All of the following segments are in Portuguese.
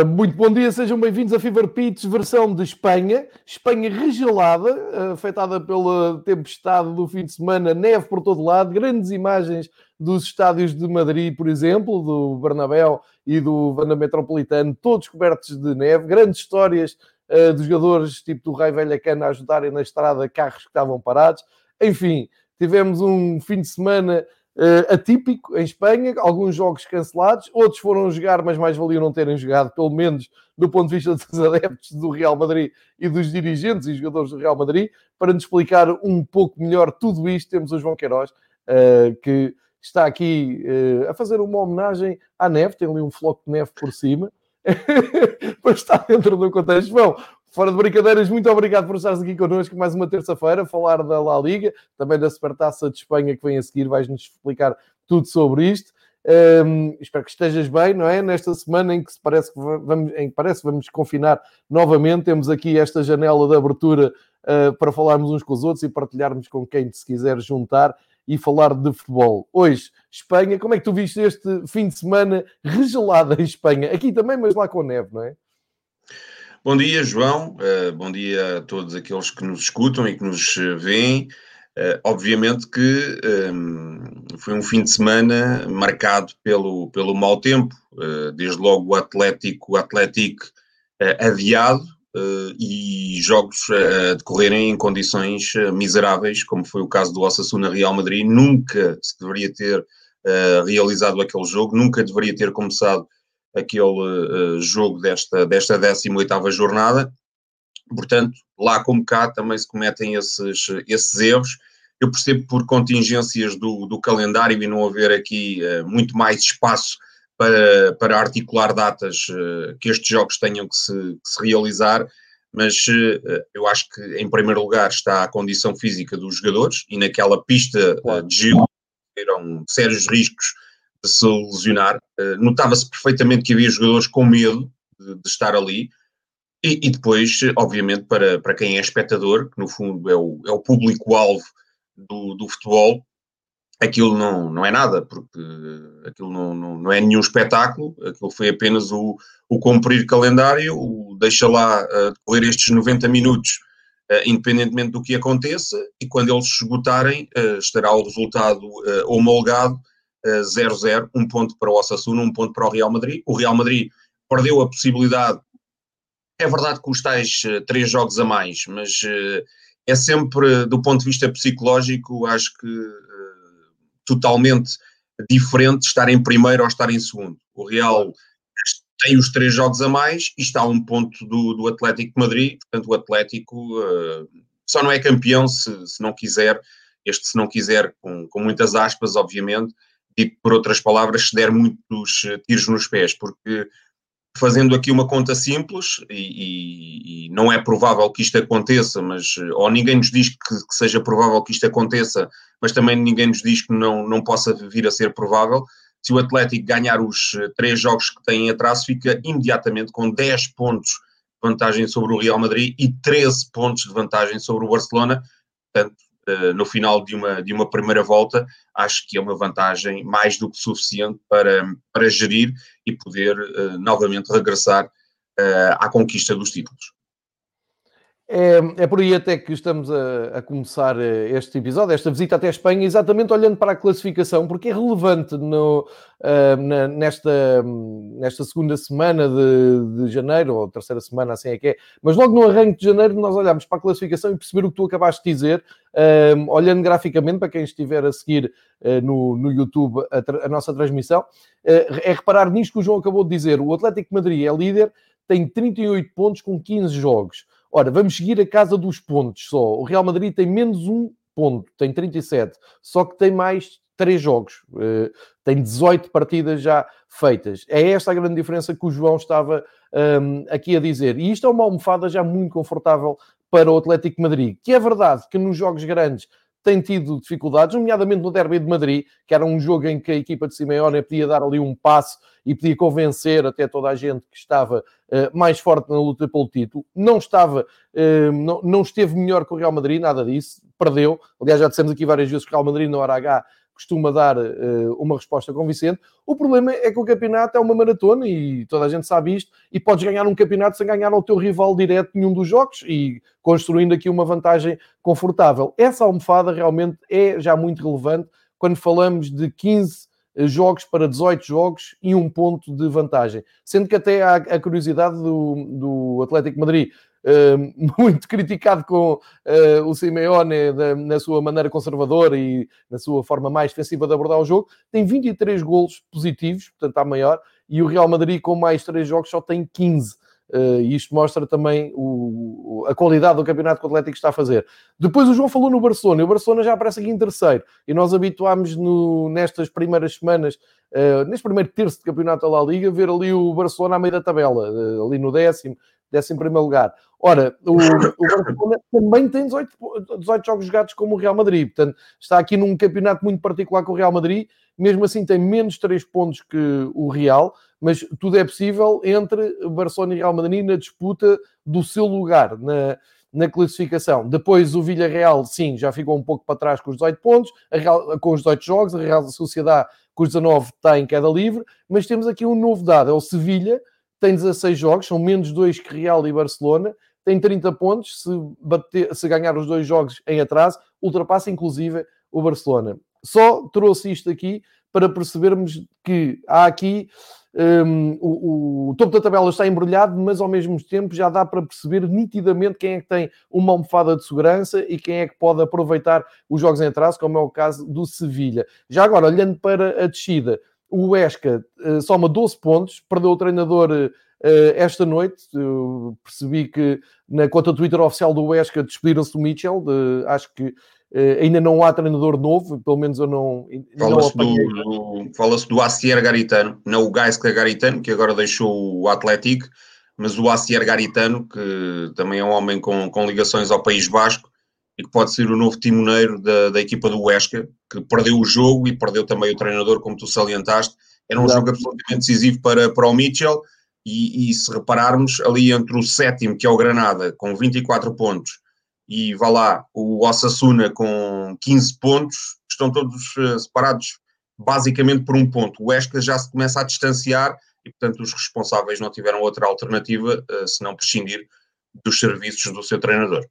Ora, muito bom dia, sejam bem-vindos a Fever Pitch, versão de Espanha. Espanha regelada, afetada pela tempestade do fim de semana, neve por todo lado, grandes imagens dos estádios de Madrid, por exemplo, do Bernabéu e do Vanda Metropolitano, todos cobertos de neve, grandes histórias uh, de jogadores tipo do Rei Velha Cana a ajudarem na estrada carros que estavam parados. Enfim, tivemos um fim de semana atípico em Espanha, alguns jogos cancelados, outros foram jogar, mas mais valia não terem jogado, pelo menos do ponto de vista dos adeptos do Real Madrid e dos dirigentes e jogadores do Real Madrid. Para nos explicar um pouco melhor tudo isto, temos o João Queiroz, uh, que está aqui uh, a fazer uma homenagem à neve, tem ali um floco de neve por cima. para estar dentro do contexto. Bom, Fora de brincadeiras, muito obrigado por estares aqui connosco mais uma terça-feira, falar da La Liga, também da Supertaça de Espanha que vem a seguir, vais-nos explicar tudo sobre isto. Um, espero que estejas bem, não é? Nesta semana em que parece que vamos, em que parece vamos confinar novamente, temos aqui esta janela de abertura uh, para falarmos uns com os outros e partilharmos com quem se quiser juntar e falar de futebol. Hoje, Espanha, como é que tu viste este fim de semana regelado em Espanha? Aqui também, mas lá com neve, não é? Bom dia, João. Uh, bom dia a todos aqueles que nos escutam e que nos eh, veem. Uh, obviamente que um, ehm, foi um fim de semana marcado pelo, pelo mau tempo, uh, desde logo o Atlético, o Atlético adiado e jogos a decorrerem em condições miseráveis, como foi o caso do Osasuna Real Madrid. Nunca se deveria ter realizado aquele jogo, nunca deveria ter começado aquele uh, jogo desta, desta 18ª jornada. Portanto, lá como cá também se cometem esses, esses erros. Eu percebo por contingências do, do calendário e não haver aqui uh, muito mais espaço para, para articular datas uh, que estes jogos tenham que se, que se realizar, mas eu acho que em primeiro lugar está a condição física dos jogadores e naquela pista de gelo eram sérios riscos se lesionar. Uh, Notava-se perfeitamente que havia jogadores com medo de, de estar ali. E, e, depois, obviamente, para, para quem é espectador, que no fundo é o, é o público-alvo do, do futebol, aquilo não, não é nada, porque aquilo não, não, não, é nenhum espetáculo, aquilo foi apenas o, o cumprir calendário, o deixa lá uh, decorrer estes 90 minutos, uh, independentemente do que aconteça, e quando eles esgotarem, uh, estará o resultado homologado 0-0, um ponto para o Osasuna, um ponto para o Real Madrid. O Real Madrid perdeu a possibilidade, é verdade que os tais uh, três jogos a mais, mas uh, é sempre, do ponto de vista psicológico, acho que uh, totalmente diferente estar em primeiro ou estar em segundo. O Real tem os três jogos a mais e está a um ponto do, do Atlético de Madrid, portanto o Atlético só não é campeão se, se não quiser, este se não quiser, com, com muitas aspas, obviamente, dito por outras palavras, se der muitos eh, tiros nos pés, porque fazendo aqui uma conta simples, e, e, e, não é provável que isto aconteça, mas, eh, ou ninguém nos diz que, que, seja provável que isto aconteça, mas também ninguém nos diz que não, não possa vir a ser provável. Se o Atlético ganhar os eh, três jogos que tem em atraso, fica imediatamente com 10 pontos de vantagem sobre o Real Madrid e 13 pontos de vantagem sobre o Barcelona. Portanto, eh, no final de uma, de uma primeira volta, acho que é uma vantagem mais do que suficiente para, para gerir e poder uh, novamente regressar uh, à conquista dos títulos. É, é por aí até que estamos a, a, começar eh, este episódio, esta visita até a Espanha, exatamente olhando para a classificação, porque é relevante no, uh, na, nesta, nesta segunda semana de, de, janeiro, ou terceira semana, assim é que é, mas logo no arranque de janeiro nós olhamos para a classificação e perceber o que tu acabaste de dizer, uh, olhando graficamente para quem estiver a seguir uh, no, no YouTube a, a nossa transmissão, é reparar nisto que o João acabou de dizer, o Atlético Madrid é líder, tem 38 pontos com 15 jogos. Ora, vamos seguir a casa dos pontos só. O Real Madrid tem menos um ponto, tem 37, só que tem mais três jogos, uh, tem 18 partidas já feitas. É esta a grande diferença que o João estava um, aqui a dizer. E isto é uma almofada já muito confortável para o Atlético Madrid, que é verdade que nos jogos grandes tem tido dificuldades, nomeadamente no Derby de Madrid, que era um jogo em que a equipa de Simeone podia dar ali um passo e podia convencer até toda a gente que estava uh, mais forte na luta pelo título. Não estava, uh, não, não esteve melhor que o Real Madrid, nada disso, perdeu. Aliás, já dissemos aqui várias vezes que o Real Madrid na hora H costuma dar uh, uma resposta convincente. O problema é que o campeonato é uma maratona e toda a gente sabe isto, e podes ganhar um campeonato sem ganhar ao teu rival direto nenhum dos jogos e construindo aqui uma vantagem confortável. Essa almofada realmente é já muito relevante quando falamos de 15 eh, jogos para 18 jogos e um ponto de vantagem. Sendo que até há a curiosidade do, do Atlético Madrid muito criticado com uh, o Simeone na sua maneira conservadora e na sua forma mais defensiva de abordar o jogo, tem 23 golos positivos, portanto está maior, e o Real Madrid com mais 3 jogos só tem 15. Uh, e isto mostra também o, a qualidade do campeonato que o Atlético está a fazer. Depois o João falou no Barcelona, e o Barcelona já aparece aqui em terceiro, e nós habituámos no, nestas primeiras semanas, uh, neste primeiro terço de campeonato da La Liga, ver ali o Barcelona à meio da tabela, uh, ali no décimo, décimo primeiro lugar. Ora, o, o Barcelona também tem 18, 18 jogos jogados como o Real Madrid, portanto está aqui num campeonato muito particular com o Real Madrid, mesmo assim tem menos 3 pontos que o Real, mas tudo é possível entre Barcelona e Real Madrid na disputa do seu lugar na, na classificação. Depois o Villarreal, sim, já ficou um pouco para trás com os 18 pontos, Real, com os 18 jogos, a Real Sociedade com os 19 está em queda livre, mas temos aqui um novo dado, é o Sevilha, tem 16 jogos, são menos 2 que Real e Barcelona, tem 30 pontos, se, bater, se ganhar os dois jogos em atraso, ultrapassa inclusive o Barcelona. Só trouxe isto aqui para percebermos que há aqui um, o, o, topo da tabela está embrulhado, mas ao mesmo tempo já dá para perceber nitidamente quem é que tem uma almofada de segurança e quem é que pode aproveitar os jogos em atraso, como é o caso do Sevilha. Já agora, olhando para a descida, o Huesca uh, soma 12 pontos, perdeu o treinador uh, esta noite. Eu percebi que na conta Twitter oficial do Huesca despediram-se do Mitchell, de, acho que Uh, ainda não há treinador novo, pelo menos eu não. Fala-se do, do, fala do Acier Garitano, não o Gaisca Garitano, que agora deixou o Atlético, mas o Acier Garitano, que também é um homem com, com ligações ao País Basco e que pode ser o novo timoneiro da, da equipa do Huesca, que perdeu o jogo e perdeu também o treinador, como tu salientaste. Era um Exato. jogo absolutamente decisivo para, para o Mitchell. E, e se repararmos, ali entre o sétimo, que é o Granada, com 24 pontos, e vá lá, o Osasuna com 15 pontos, estão todos uh, separados basicamente por um ponto. O Esca já se começa a distanciar e, portanto, os responsáveis não tiveram outra alternativa uh, senão prescindir dos serviços do seu treinador.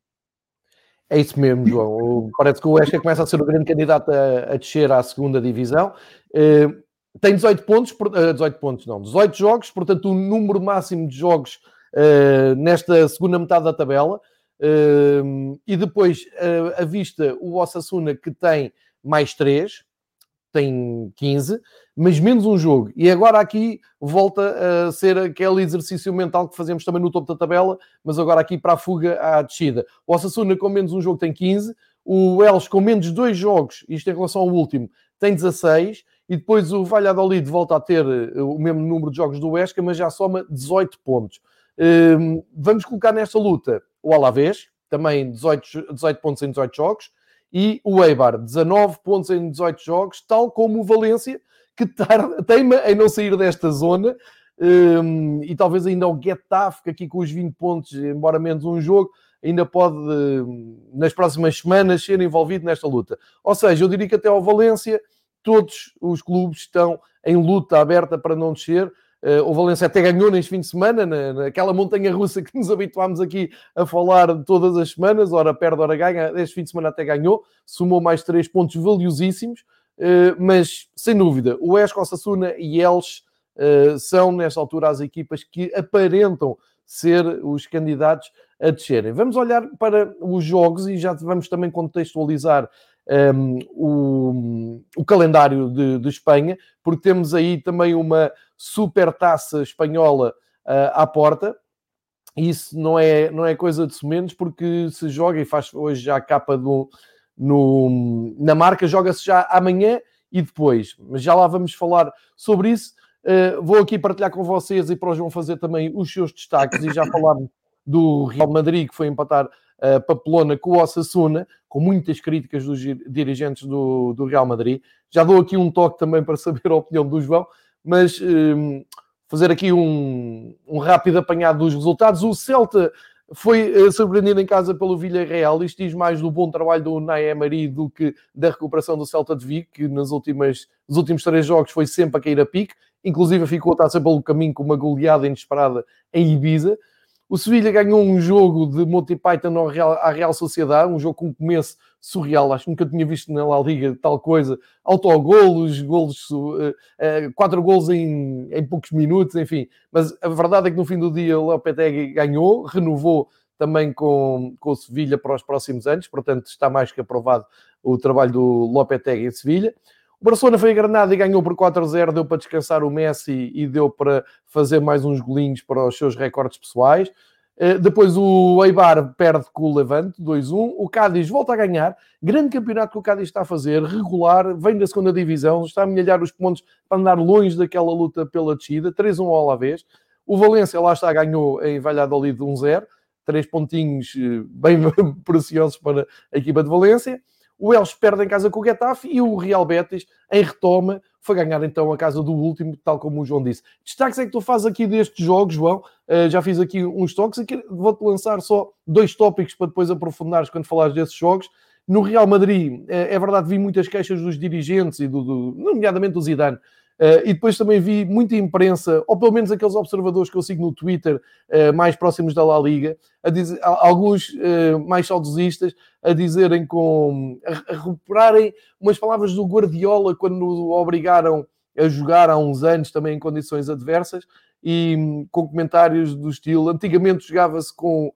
É isso mesmo, João. Parece que o Esca começa a ser o grande candidato a, a descer à segunda divisão. Uh, tem 18 pontos, uh, 18 pontos não, 18 jogos, portanto o número máximo de jogos uh, nesta segunda metade da tabela. E depois, uh, a vista, o Osasuna que tem mais 3, tem 15, mas menos um jogo. E agora aqui volta a ser aquele exercício mental que fazemos também no topo da tabela, mas agora aqui para a fuga à descida. O Osasuna com menos um jogo tem 15, o Elche com menos dois jogos, isto em relação ao último, tem 16, e depois o Valladolid volta a ter eh, o mesmo número de jogos do Esca, mas já soma 18 pontos. Um, vamos colocar nesta luta o Alavés, também 18, 18 pontos em 18 jogos, e o Eibar, 19 pontos em 18 jogos, tal como o Valência, que teima em não sair desta zona, um, e talvez ainda o Getafe, que aqui com os 20 pontos, embora menos um jogo, ainda pode, nas próximas semanas, ser envolvido nesta luta. Ou seja, eu diria que até ao Valência, todos os clubes estão em luta aberta para não descer, o Valência até ganhou neste fim de semana, na, naquela montanha russa que nos habituámos aqui a falar todas as semanas, ora perde, ora ganha. Este fim de semana até ganhou, somou mais três pontos valiosíssimos, uh, mas sem dúvida, o Esco, Sassuna e Elche uh, são, nesta altura, as equipas que aparentam ser os candidatos a descerem. Vamos olhar para os jogos e já vamos também contextualizar um, o, o, calendário de, de, Espanha, porque temos aí também uma super taça espanhola uh, à porta. Isso não é, não é coisa de menos, porque se joga e faz hoje já a capa do, no, na marca, joga-se já amanhã e depois. Mas já lá vamos falar sobre isso. Uh, vou aqui partilhar com vocês e para o João fazer também os seus destaques e já falar do Real Madrid que foi empatar Papelona com o Osasuna, com muitas críticas dos dirigentes do, do Real Madrid. Já dou aqui um toque também para saber a opinião do João, mas um, fazer aqui um, um rápido apanhado dos resultados. O Celta foi uh, surpreendido em casa pelo Villarreal. Isto diz mais do bom trabalho do Unai Emery do que da recuperação do Celta de Vigo, que nas últimas, nos últimos três jogos foi sempre a cair a pique. Inclusive ficou a taça pelo caminho com uma goleada inesperada em Ibiza. O Sevilha ganhou um jogo de Monty Python Real, à Real Sociedade, um jogo com um começo surreal. Acho que nunca tinha visto na La Liga tal coisa. Autogolos, golos, uh, uh, quatro golos em, em poucos minutos, enfim. Mas a verdade é que no fim do dia o Lopetegui ganhou, renovou também com, com o Sevilha para os próximos anos, portanto está mais que aprovado o trabalho do Lopetegui em Sevilha. O Barcelona foi a Granada e ganhou por 4-0, deu para descansar o Messi e deu para fazer mais uns golinhos para os seus recordes pessoais. Eh, depois o Eibar perde com o Levante, 2-1. O Cádiz volta a ganhar. Grande campeonato que o Cádiz está a fazer, regular, vem da segunda divisão, está a milhar os pontos para andar longe daquela luta pela descida. 3-1 ao Alavés. O Valência, lá está, ganhou em Valladolid 1-0. Três pontinhos eh, bem preciosos para a equipa de Valência o Elche perde em casa com o Getafe e o Real Betis, em retoma, foi ganhar então a casa do último, tal como o João disse. Destaques é que tu fazes aqui destes jogos, João, uh, já fiz aqui uns toques, aqui vou-te lançar só dois tópicos para depois aprofundares quando falares desses jogos. No Real Madrid, é, é verdade, vi muitas queixas dos dirigentes e do, do nomeadamente do Zidane, Uh, e depois também vi muita imprensa, ou pelo menos aqueles observadores que eu sigo no Twitter, uh, mais próximos da La Liga, a dizer, alguns uh, mais saudosistas, a dizerem com. A, a recuperarem umas palavras do Guardiola quando o obrigaram a jogar há uns anos também em condições adversas e um, com comentários do estilo: antigamente jogava-se com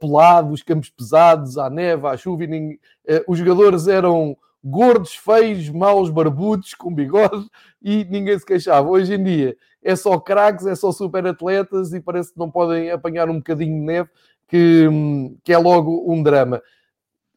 pelados, campos pesados, à neve, à chuva, e os jogadores eram gordos, feios, maus, barbudos, com bigode e ninguém se queixava. Hoje em dia é só craques, é só super atletas e parece que não podem apanhar um bocadinho de neve, que, que é logo um drama.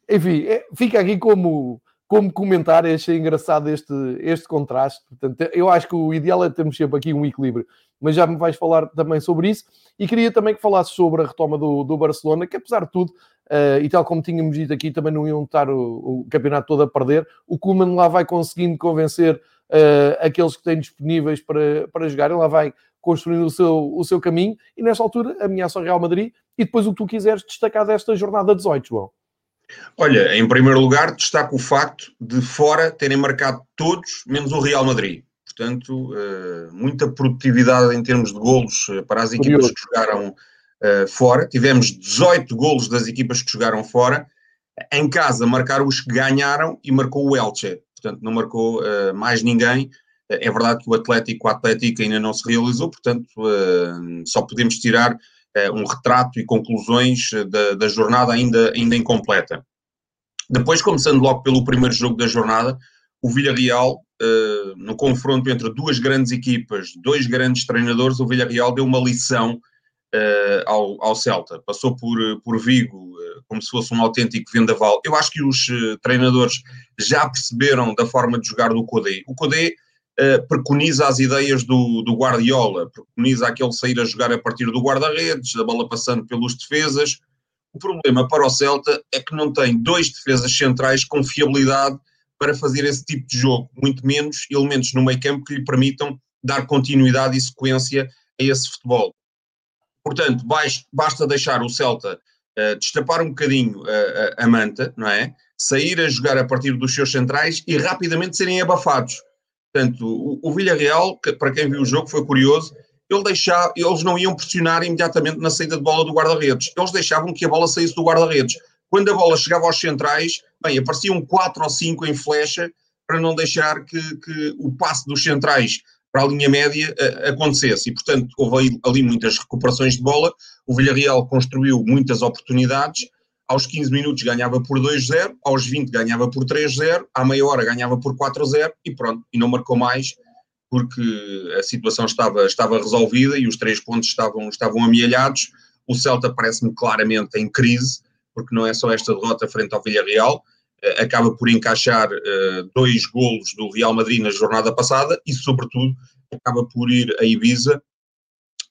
Enfim, é, fica aqui como, como comentário, achei engraçado este, este contraste. Portanto, eu acho que o ideal é termos sempre aqui um equilíbrio, mas já me vais falar também sobre isso. E queria também que falasses sobre a retoma do, do Barcelona, que apesar de tudo Uh, e tal como tínhamos dito aqui, também não iam estar o, o campeonato todo a perder. O Kuman lá vai conseguindo convencer uh, aqueles que têm disponíveis para, para jogar, ele lá vai construindo o seu, o seu caminho e nesta altura ameaça o Real Madrid e depois o que tu quiseres destacar desta jornada 18, João. Olha, em primeiro lugar, destaco o facto de fora terem marcado todos, menos o Real Madrid. Portanto, uh, muita produtividade em termos de golos para as equipas Curioso. que jogaram uh, fora. Tivemos 18 golos das equipas que jogaram fora. Em casa marcaram os que ganharam e marcou o Elche. Portanto, não marcou mais ninguém. Eh, é verdade que o Atlético, o Atlético ainda não se realizou, portanto, só podemos tirar um retrato e conclusões da, da jornada ainda, ainda incompleta. Depois, começando logo pelo primeiro jogo da jornada, o Villarreal, uh, no confronto entre duas grandes equipas, dois grandes treinadores, o Villarreal deu uma lição uh, ao, ao, Celta. Passou por, por Vigo uh, como se fosse um autêntico vendaval. Eu acho que os treinadores já perceberam da forma de jogar do Codé. O Codé preconiza as ideias do, do Guardiola, preconiza aquele sair a jogar a partir do guarda-redes, a bola passando pelos defesas. O problema para o Celta é que não tem dois defesas centrais com fiabilidade para fazer esse tipo de jogo, muito menos elementos no meio campo que lhe permitam dar continuidade e sequência a esse futebol. Portanto, basta deixar o Celta uh, destapar um bocadinho a, a, a, manta, não é? Sair a jogar a partir dos seus centrais e rapidamente serem abafados. Portanto, o, o Villarreal, que, para quem viu o jogo, foi curioso, ele deixava, eles não iam pressionar imediatamente na saída de bola do guarda-redes. Eles deixavam que a bola saísse do guarda-redes. Quando a bola chegava aos centrais, bem, apareciam quatro ou cinco em flecha para não deixar que, que o passe dos centrais para a linha média uh, acontecesse. E, portanto, houve ali muitas recuperações de bola. O Villarreal construiu muitas oportunidades. Aos 15 minutos ganhava por 2-0, aos 20 ganhava por 3-0, à meia hora ganhava por 4-0 e pronto, e não marcou mais porque a situação estava, estava resolvida e os três pontos estavam, estavam amealhados. O Celta parece-me claramente em crise, porque não é só esta derrota frente ao Villarreal, eh, acaba por encaixar uh, dois golos do Real Madrid na jornada passada e, sobretudo, acaba por ir a Ibiza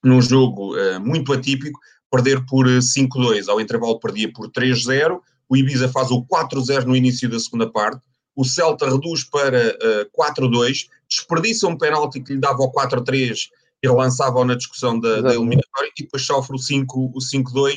num jogo uh, muito atípico, perder por 5-2. Ao intervalo perdia por 3-0, o Ibiza faz o 4-0 no início da segunda parte, o Celta reduz para uh, 4-2, desperdiça um penalti que lhe dava o 4-3 e relançava-o na discussão da, da, eliminatória. E depois sofre o 5-2,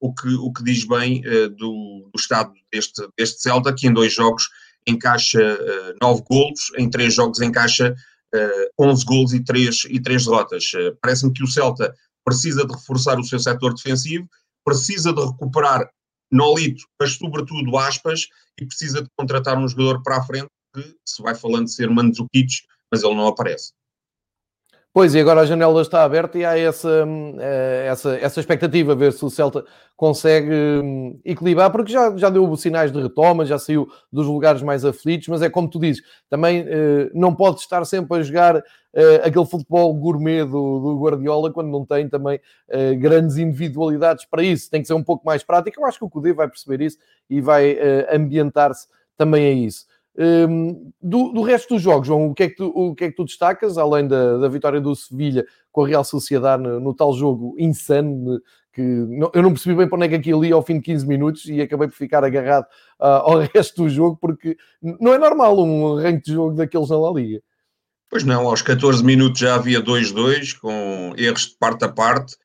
o que, o que diz bem uh, do, do, estado deste, deste Celta, que em dois jogos encaixa uh, nove golos, em três jogos encaixa uh, 11 golos e três, e três derrotas. Uh, Parece-me que o Celta precisa de reforçar o seu setor defensivo, precisa de recuperar Nolito, mas sobretudo aspas, e precisa de contratar um jogador para a frente que se vai falando de ser Mandzukic, mas ele não aparece. Pois, e agora a janela está aberta e há essa, eh, essa, essa expectativa, ver se o Celta consegue hum, equilibrar, porque já, já deu sinais de retoma, já saiu dos lugares mais aflitos, mas é como tu dizes, também eh, não pode estar sempre a jogar eh, aquele futebol gourmet do, do, Guardiola quando não tem também grandes individualidades para isso, tem que ser um pouco mais prático. Eu acho que o Cudê vai perceber isso e vai ambientar-se também a isso. Um, do, do, resto dos jogos, João, o que é que tu, o que é que tu destacas, além da, da vitória do Sevilha com a Real Sociedade no, no tal jogo insano, que não, eu não percebi bem para onde é que aquilo ia ao fim de 15 minutos e acabei por ficar agarrado uh, ao resto do jogo, porque não é normal um arranque de jogo daqueles na La Liga. Pois não, aos 14 minutos já havia 2-2, com erros de parte a parte,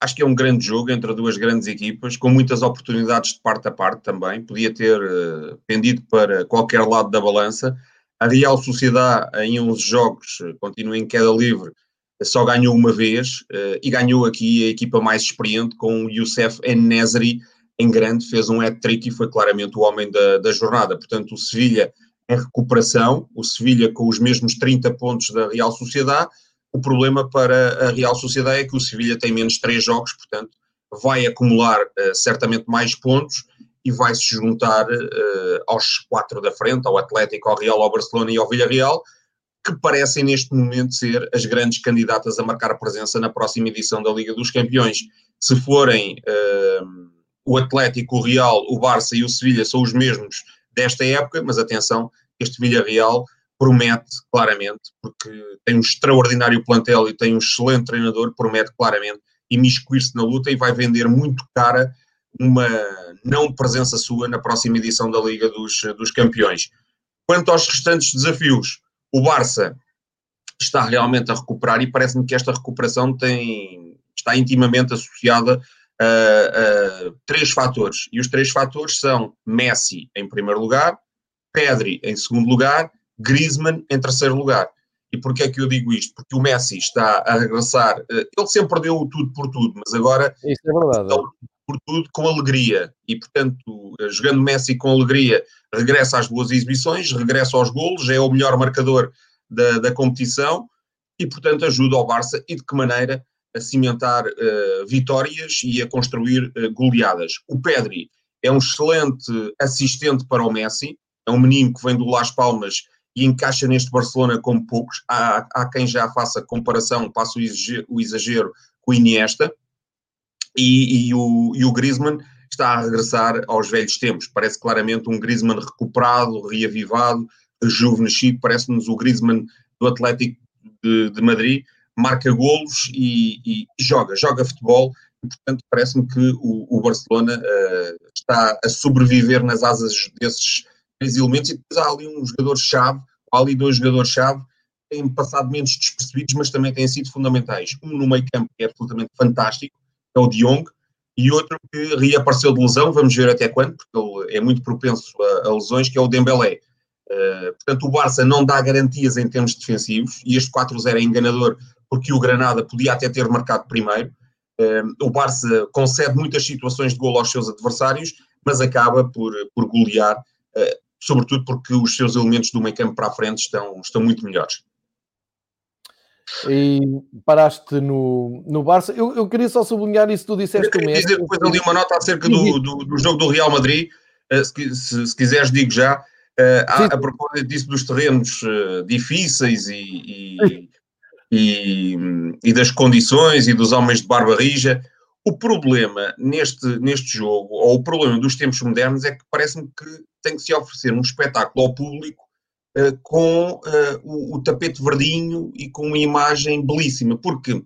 Acho que é um grande jogo entre duas grandes equipas, com muitas oportunidades de parte a parte também. Podia ter uh, pendido para qualquer lado da balança. A Real Sociedade, em 11 jogos, eh, continua em queda livre, só ganhou uma vez uh, e ganhou aqui a equipa mais experiente com o Youssef Nesri em grande, fez um hat-trick e foi claramente o homem da, da jornada. Portanto, o Sevilha em recuperação, o Sevilha com os mesmos 30 pontos da Real Sociedade, o problema para a Real Sociedade é que o Sevilha tem menos três jogos, portanto, vai acumular uh, certamente mais pontos e vai se juntar uh, aos quatro da frente, ao Atlético, ao Real, ao Barcelona e ao Villarreal, que parecem neste momento ser as grandes candidatas a marcar presença na próxima edição da Liga dos Campeões. Se forem uh, o Atlético, o Real, o Barça e o Sevilha são os mesmos desta época, mas atenção, este Villarreal promete claramente, porque tem um extraordinário plantel e tem um excelente treinador, promete claramente imiscuir-se na luta e vai vender muito cara uma não presença sua na próxima edição da Liga dos, dos Campeões. Quanto aos restantes desafios, o Barça está realmente a recuperar e parece-me que esta recuperação tem, está intimamente associada a, a, três fatores. E os três fatores são Messi em primeiro lugar, Pedri em segundo lugar Griezmann em terceiro lugar. E porquê é que eu digo isto? Porque o Messi está a regressar, eh, ele sempre deu tudo por tudo, mas agora Isso é verdade. por tudo com alegria. E portanto, eh, jogando Messi com alegria, regressa às boas exibições, regressa aos golos, é o melhor marcador da, da competição e portanto ajuda ao Barça e de que maneira a cimentar uh, vitórias e a construir uh, goleadas. O Pedri é um excelente assistente para o Messi, é um menino que vem do Las Palmas e encaixa neste Barcelona como poucos. Há, há quem já faça comparação, passa o exagero, com o Iniesta, e, e, o, e o Griezmann está a regressar aos velhos tempos. Parece claramente um Griezmann recuperado, reavivado, rejuvenescido. Parece-nos o Griezmann do Atlético de, de Madrid. Marca golos e, e, joga, joga futebol. E, portanto, parece-me que o, o Barcelona uh, está a sobreviver nas asas desses três elementos, e depois há ali um jogador-chave, há ali dois jogadores-chave, têm passado menos despercebidos, mas também têm sido fundamentais. Um no meio campo que é absolutamente fantástico, é o De Jong, e outro que reapareceu de lesão, vamos ver até quando, porque ele é muito propenso a, a lesões, que é o Dembélé. Uh, portanto, o Barça não dá garantias em termos defensivos, e este 4-0 é enganador, porque o Granada podia até ter marcado primeiro. Uh, o Barça concede muitas situações de gol aos seus adversários, mas acaba por, por golear uh, sobretudo porque os seus elementos do meio campo para a frente estão, estão muito melhores. E paraste no, no Barça. Eu, eu queria só sublinhar isso que tu disseste. Eu queria dizer depois ali uma nota acerca do, do, do jogo do Real Madrid. Uh, se, se, se, quiseres, digo já. Uh, a, a propósito disso dos terrenos uh, difíceis e, e, e, e, das condições e dos homens de barba rija, o problema neste, neste jogo, ou o problema dos tempos modernos, é que parece-me que tem que se oferecer um espetáculo ao público uh, com uh, o, o, tapete verdinho e com uma imagem belíssima, porque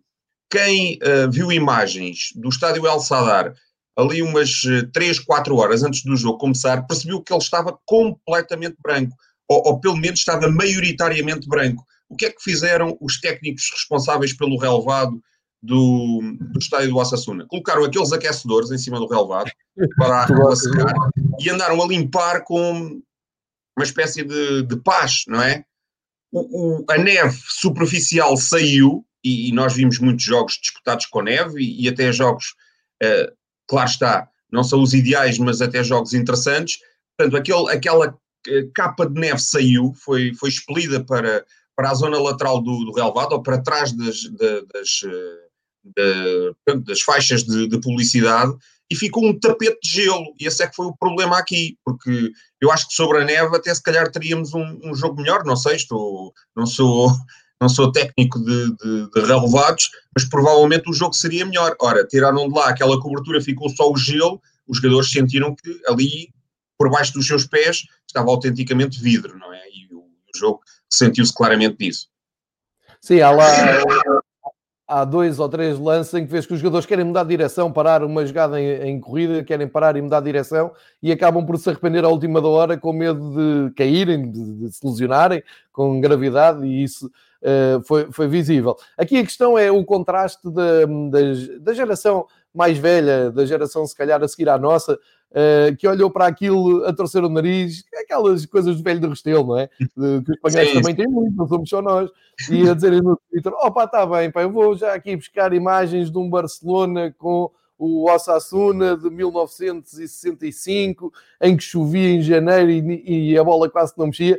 quem uh, viu imagens do estádio El Sadar ali umas 3, 4 horas antes do jogo começar, percebeu que ele estava completamente branco, ou, ou pelo menos estava maioritariamente branco. O que é que fizeram os técnicos responsáveis pelo relevado do, do estádio do Osasuna. Colocaram aqueles aquecedores em cima do relevado para a secar e andaram a limpar com uma espécie de, de paz, não é? O, o, a neve superficial saiu e, e, nós vimos muitos jogos disputados com neve e, e até jogos, uh, claro está, não são os ideais, mas até jogos interessantes. Portanto, aquele, aquela eh, capa de neve saiu, foi, foi expelida para, para a zona lateral do, do relevado ou para trás das, das, eh, das faixas de, de, publicidade e ficou um tapete de gelo. E esse é que foi o problema aqui, porque eu acho que sobre a neve até se calhar teríamos um, um jogo melhor, não sei, estou, não sou não sou técnico de, de, de, relevados, mas provavelmente o jogo seria melhor. Ora, tiraram de lá aquela cobertura, ficou só o gelo, os jogadores sentiram que ali, por baixo dos seus pés, estava autenticamente vidro, não é? E o, o jogo sentiu-se claramente disso. Sim, há lá há dois ou três lances em que vês que os jogadores querem mudar de direção, parar uma jogada em, em, corrida, querem parar e mudar de direção e acabam por se arrepender à última da hora com medo de caírem, de, de se lesionarem com gravidade e isso uh, foi, foi visível. Aqui a questão é o contraste da, da, da geração mais velha, da geração se calhar a seguir à nossa, uh, que olhou para aquilo a torcer o nariz, aquelas coisas do velho de Restelo, não é? De, que os espanhóis também têm muito, não somos só nós. E a dizerem no Twitter: opa, está bem, pá, eu vou já aqui buscar imagens de um Barcelona com o Osasuna de 1965, em que chovia em janeiro e, e a bola quase não mexia.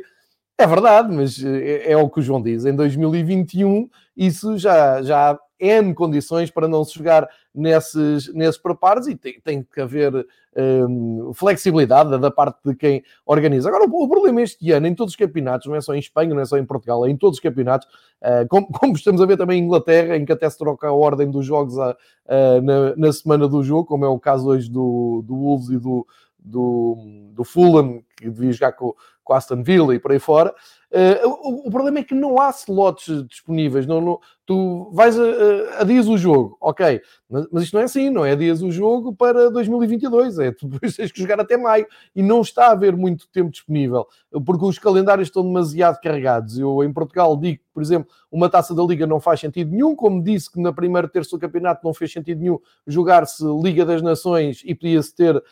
É verdade, mas é, é, o que o João diz. Em 2021, isso já, já N condições para não se jogar nesses, nesses preparos e tem, tem que haver um, flexibilidade da parte de quem organiza. Agora, o, problema este ano, em todos os campeonatos, não é só em Espanha, não é só em Portugal, é em todos os campeonatos, uh, como, como, estamos a ver também em Inglaterra, em que até se troca a ordem dos jogos a, na, na, semana do jogo, como é o caso hoje do, do Wolves e do, do, do Fulham, que devia jogar com, com Aston Villa e por aí fora. Uh, o, o, problema é que não há slots disponíveis. Não, não tu vais a, a, dias o jogo, ok, mas, mas, isto não é assim, não é a dias o jogo para 2022, é tu tens que jogar até maio e não está a haver muito tempo disponível porque os calendários estão demasiado carregados. Eu em Portugal digo que, por exemplo, uma taça da Liga não faz sentido nenhum, como disse que na primeira terça do campeonato não fez sentido nenhum jogar-se Liga das Nações e podia-se ter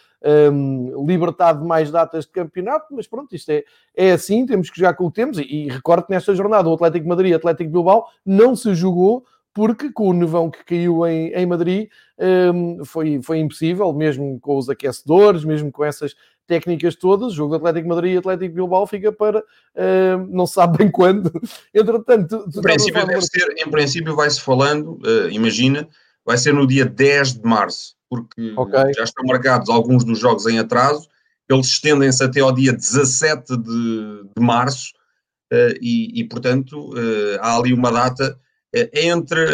um, libertado mais datas de campeonato, mas pronto, isto é, é assim, temos que jogar com o tempo e, e recordo que nesta jornada o Atlético Madrid e Atlético Bilbao não se jogou porque com o nevão que caiu em, em Madrid um, foi, foi impossível, mesmo com os aquecedores, mesmo com essas técnicas todas, o jogo do Atlético Madrid e Atlético Bilbao fica para uh, não se sabe bem quando. Entretanto, em princípio, ser, em princípio vai-se falando, uh, imagina, vai ser no dia 10 de março, porque okay. já estão marcados alguns dos jogos em atraso eles estendem-se até ao dia 17 de, de março uh, e, e, portanto, uh, há ali uma data uh, entre,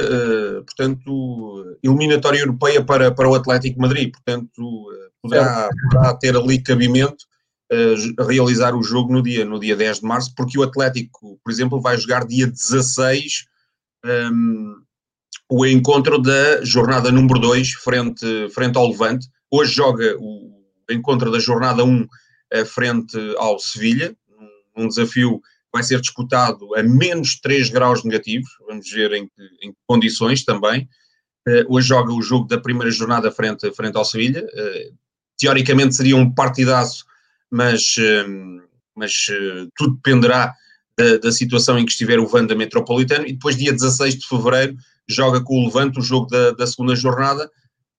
portanto, eliminatória europeia para, para o Atlético Madrid, portanto, poderá, poderá, ter ali cabimento realizar o jogo no dia, no dia 10 de março, porque o Atlético, por exemplo, vai jogar dia 16 um, ehm, o encontro da jornada número 2 frente, frente ao Levante. Hoje joga o encontro da jornada 1 eh, frente ao Sevilha, um desafio que vai ser disputado a menos 3 graus negativos, vamos ver em que, em que condições também. Uh, hoje joga o jogo da primeira jornada frente, frente ao Sevilha. Uh, teoricamente seria um partidaço, mas, mas tudo dependerá da, da, situação em que estiver o Vanda Metropolitano. E depois, dia 16 de fevereiro, joga com o Levante o jogo da, da segunda jornada,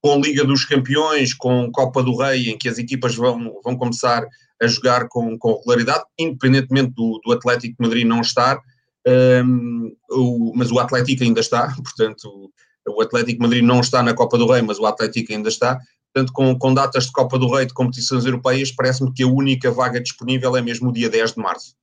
com Liga dos Campeões, com Copa do Rei, em que as equipas vão, vão começar a jogar com, com regularidade, independentemente do, do Atlético de Madrid não estar, um, o, mas o Atlético ainda está, portanto, o Atlético de Madrid não está na Copa do Rei, mas o Atlético ainda está. Portanto, com, com datas de Copa do Rei de competições europeias, parece-me que a única vaga disponível é mesmo o dia 10 de março.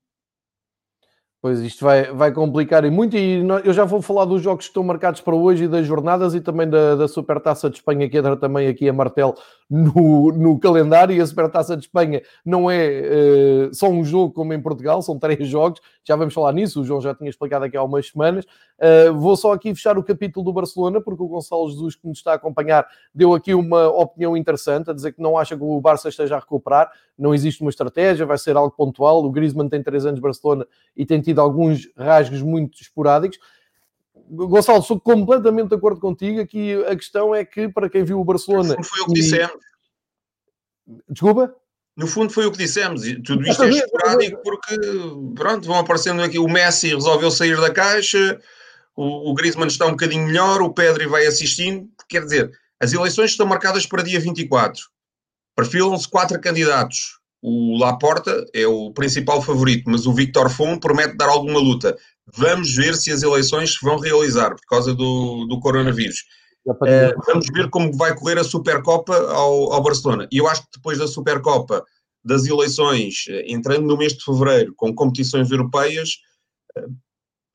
Pois isto vai, vai complicar e muito. E eu já vou falar dos jogos que estão marcados para hoje e das jornadas e também da, da Supertaça de Espanha, que entra também aqui a martelo no, no calendário. E a Supertaça de Espanha não é uh, só um jogo como em Portugal, são três jogos. Já vamos falar nisso. O João já tinha explicado aqui há umas semanas. Uh, vou só aqui fechar o capítulo do Barcelona, porque o Gonçalo Jesus, que nos está a acompanhar, deu aqui uma opinião interessante, a dizer que não acha que o Barça esteja a recuperar. Não existe uma estratégia, vai ser algo pontual. O Griezmann tem três anos de Barcelona e tem tido alguns rasgos muito esporádicos. Gonçalo, sou completamente de acordo contigo. Aqui a questão é que, para quem viu o Barcelona. Foi o que dissemos. Desculpa? No fundo foi o que dissemos, tudo isto é esporádico porque, pronto, vão aparecendo aqui, o Messi resolveu sair da caixa, o, o Griezmann está um bocadinho melhor, o Pedri vai assistindo, quer dizer, as eleições estão marcadas para dia 24, perfilam-se quatro candidatos, o Laporta é o principal favorito, mas o Victor Fon promete dar alguma luta. Vamos ver se as eleições se vão realizar por causa do, do coronavírus. Uh, vamos ver como vai correr a Supercopa ao, ao, Barcelona. E eu acho que depois da Supercopa, das eleições, eh, entrando no mês de fevereiro, com competições europeias, uh,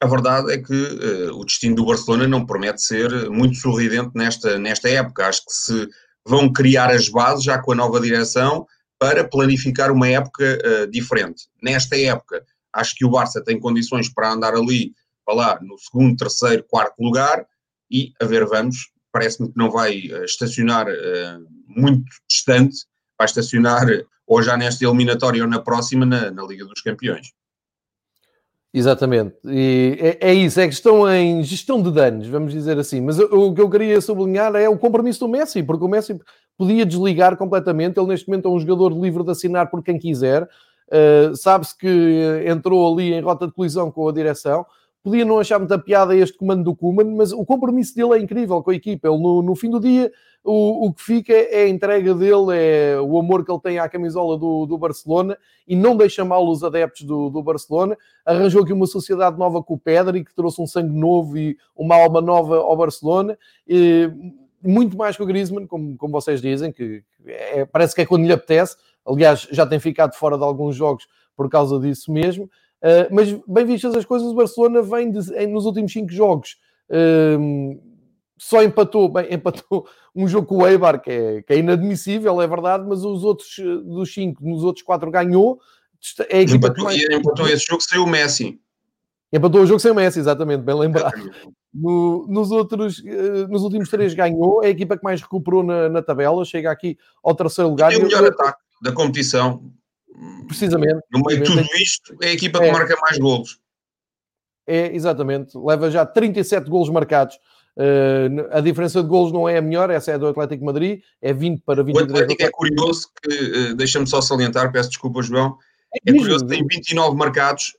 a verdade é que uh, o destino do Barcelona não promete ser muito sorridente nesta, nesta época. Acho que se vão criar as bases, já com a nova direção, para planificar uma época diferente. Nesta época, acho que o Barça tem condições para andar ali, para lá, no segundo, terceiro, quarto lugar, e a ver, vamos, parece-me que não vai eh, estacionar uh, muito distante, vai estacionar ou já nesta eliminatória ou na próxima na, na Liga dos Campeões. Exatamente, e é, é, isso, é questão em gestão de danos, vamos dizer assim. Mas o que eu queria sublinhar é o compromisso do Messi, porque o Messi podia desligar completamente. Ele, neste momento, é um jogador livre de assinar por quem quiser. Uh, Sabe-se que entrou ali em rota de colisão com a direção podia não achar muita piada este comando do Kuman, mas o compromisso dele é incrível com a equipa. Ele, no, no fim do dia, o, o, que fica é a entrega dele, é o amor que ele tem à camisola do, do Barcelona e não deixa mal os adeptos do, do, Barcelona. Arranjou aqui uma sociedade nova com o Pedri, que trouxe um sangue novo e uma alma nova ao Barcelona. E, muito mais que o Griezmann, como, como vocês dizem, que é, parece que é quando lhe apetece. Aliás, já tem ficado fora de alguns jogos por causa disso mesmo. Uh, mas, bem vistas as coisas, o Barcelona vem de, em, nos últimos cinco jogos. Uh, só empatou, bem, empatou um jogo com o Eibar, que é, que é inadmissível, é verdade, mas os outros eh, dos cinco, nos outros quatro ganhou. É empatou, mais... empatou esse jogo sem o Messi. Empatou o jogo sem o Messi, exatamente, bem lembrado. No, nos, outros, uh, nos últimos três ganhou, é a equipa que mais recuperou na, na tabela, chega aqui ao terceiro lugar. E o melhor ataque da competição. Precisamente. No meio de tudo isto, é a equipa que é, marca mais golos. É, exatamente. Leva já 37 golos marcados. Uh, a diferença de golos não é a melhor, essa é do Atlético Madrid, é 20 para 23. O Atlético é curioso que, uh, deixa-me só salientar, peço desculpa, João, é, é curioso que tem 29 marcados,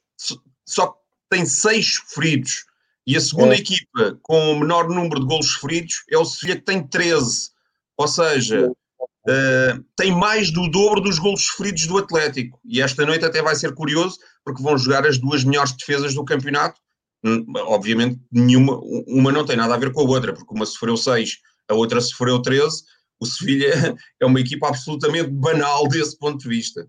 só tem 6 feridos. E a segunda é. equipa com o menor número de golos feridos é o Sevilha que tem 13. Ou seja, Uh, tem mais do dobro dos golos sofridos do Atlético. E esta noite até vai ser curioso, porque vão jogar as duas melhores defesas do campeonato. Hum, obviamente, nenhuma, uma não tem nada a ver com a outra, porque uma sofreu 6, a outra sofreu 13. O Sevilha é uma equipa absolutamente banal desse ponto de vista.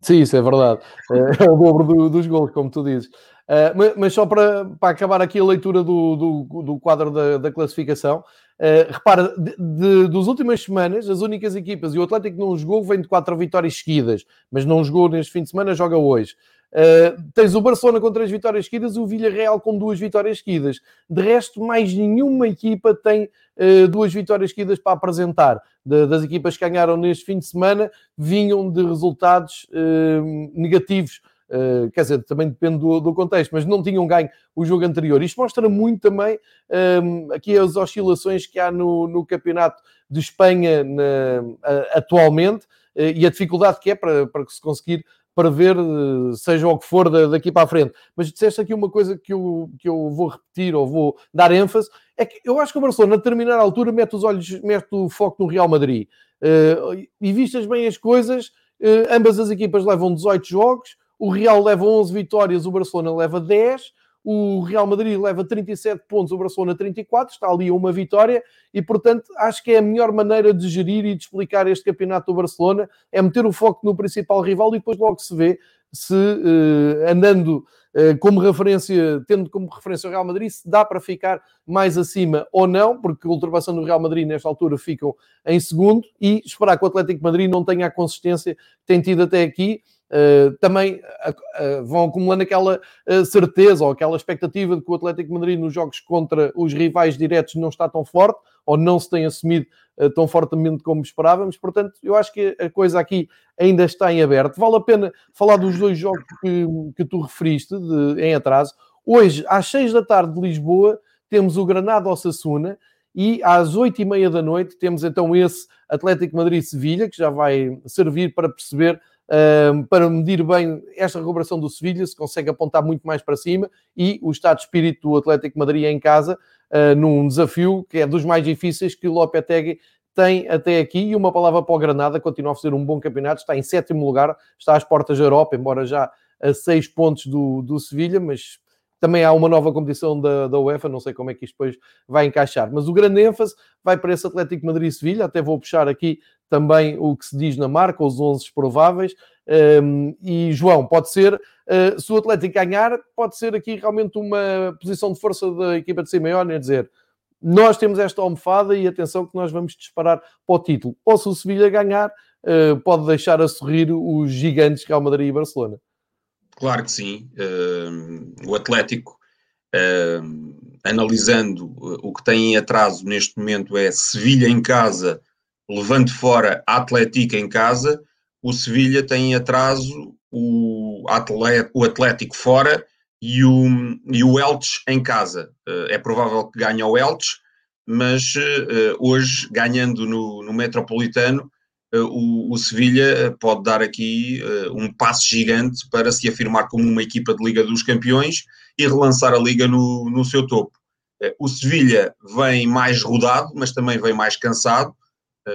Sim, isso é verdade. É, é o dobro do, dos gols, como tu dizes. Uh, mas, mas, só para, para acabar aqui a leitura do, do, do quadro da, da classificação, Uh, repara, de, de, das últimas semanas, as únicas equipas, e o Atlético não jogou, vem de quatro vitórias seguidas, mas não jogou neste fim de semana, joga hoje. Uh, tens o Barcelona com três vitórias seguidas e o Villarreal com duas vitórias seguidas. De resto, mais nenhuma equipa tem uh, duas vitórias seguidas para apresentar. De, das equipas que ganharam neste fim de semana vinham de resultados negativos Uh, quer dizer, também depende do, do, contexto, mas não tinham ganho o jogo anterior. Isto mostra muito também um, ehm, aqui as oscilações que há no, no campeonato de Espanha na, uh, atualmente uh, e a dificuldade que é para, para se conseguir prever, seja o que for daqui para a frente. Mas disseste aqui uma coisa que eu, que eu vou repetir ou vou dar ênfase, é que eu acho que o Barcelona, a determinada altura, mete os olhos, mete o foco no Real Madrid. e vistas bem as coisas, ambas as equipas levam 18 jogos, o Real leva 11 vitórias, o Barcelona leva 10. O Real Madrid leva 37 pontos, o Barcelona 34, está ali uma vitória. E, portanto, acho que é a melhor maneira de gerir e de explicar este campeonato do Barcelona é meter o foco no principal rival e depois logo se vê se uh, andando uh, como referência, tendo como referência o Real Madrid, se dá para ficar mais acima ou não, porque ultrapassando o Real Madrid nesta altura ficam em segundo. E esperar que o Atlético Madrid não tenha a consistência que tem tido até aqui Uh, também uh, uh, vão acumulando aquela certeza ou aquela expectativa de que o Atlético Madrid nos jogos contra os rivais diretos não está tão forte ou não se tem assumido tão fortemente como esperávamos. Portanto, eu acho que a coisa aqui ainda está em aberto. Vale a pena falar dos dois jogos que, que tu referiste de, em atraso. Hoje, às seis da tarde de Lisboa, temos o Granada Osasuna e às oito e meia da noite temos então esse Atlético Madrid-Sevilha, que já vai servir para perceber, para medir bem esta recuperação do Sevilha, se consegue apontar muito mais para cima, e o estado de espírito do Atlético Madrid em casa, uh, num desafio que é dos mais difíceis que o Lopetegui tem até aqui, e uma palavra para o Granada, continua a fazer um bom campeonato, está em sétimo lugar, está às portas da Europa, embora já a seis pontos do, do Sevilha, mas também há uma nova competição da, da UEFA, não sei como é que isto depois vai encaixar. Mas o grande ênfase vai para esse Atlético Madrid Sevilha, até vou puxar aqui também o que se diz na marca, os 11 prováveis. Um, e João, pode ser, uh, se o Atlético ganhar, pode ser aqui realmente uma posição de força da equipa de Simeone, a dizer nós temos esta almofada e atenção que nós vamos disparar para o título. Ou se o Sevilha ganhar, uh, pode deixar a sorrir os gigantes Real Madrid e Barcelona. Claro que sim. Uh, o Atlético, analisando o que tem em atraso neste momento, é Sevilha em casa, levando fora Atlético em casa. O Sevilha tem em atraso o o Atlético fora e o, e o Elche em casa. Uh, é provável que ganhe o Elche, mas uh, hoje, ganhando no, no Metropolitano, o, o Sevilha pode dar aqui um passo gigante para se afirmar como uma equipa de Liga dos Campeões e relançar a Liga no, no seu topo. o Sevilha vem mais rodado, mas também vem mais cansado.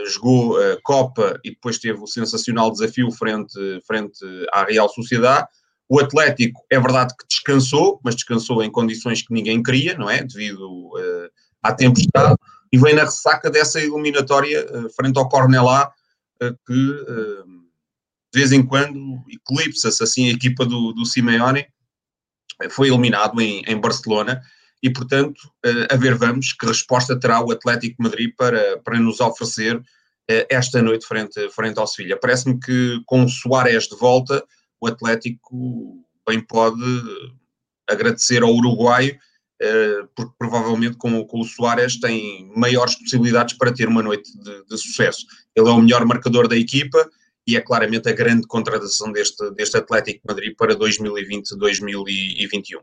Jogou a Copa e depois teve o sensacional desafio frente, frente à Real Sociedade. O Atlético é verdade que descansou, mas descansou em condições que ninguém queria, não é? Devido uh, à tempestade, e vem na ressaca dessa eliminatória uh, frente ao Cornelá, uh, que de vez em quando eclipsa-se assim a equipa do, do Simeone, foi eliminado em, em Barcelona, e portanto, a ver vamos que resposta terá o Atlético Madrid para, para nos oferecer esta noite frente, frente ao Sevilha. Parece-me que com o Soares de volta o Atlético bem pode agradecer ao uruguaio, eh, porque provavelmente com, com o Soares tem maiores possibilidades para ter uma noite de, de, sucesso. Ele é o melhor marcador da equipa e é claramente a grande contratação deste, deste Atlético Madrid para 2020-2021.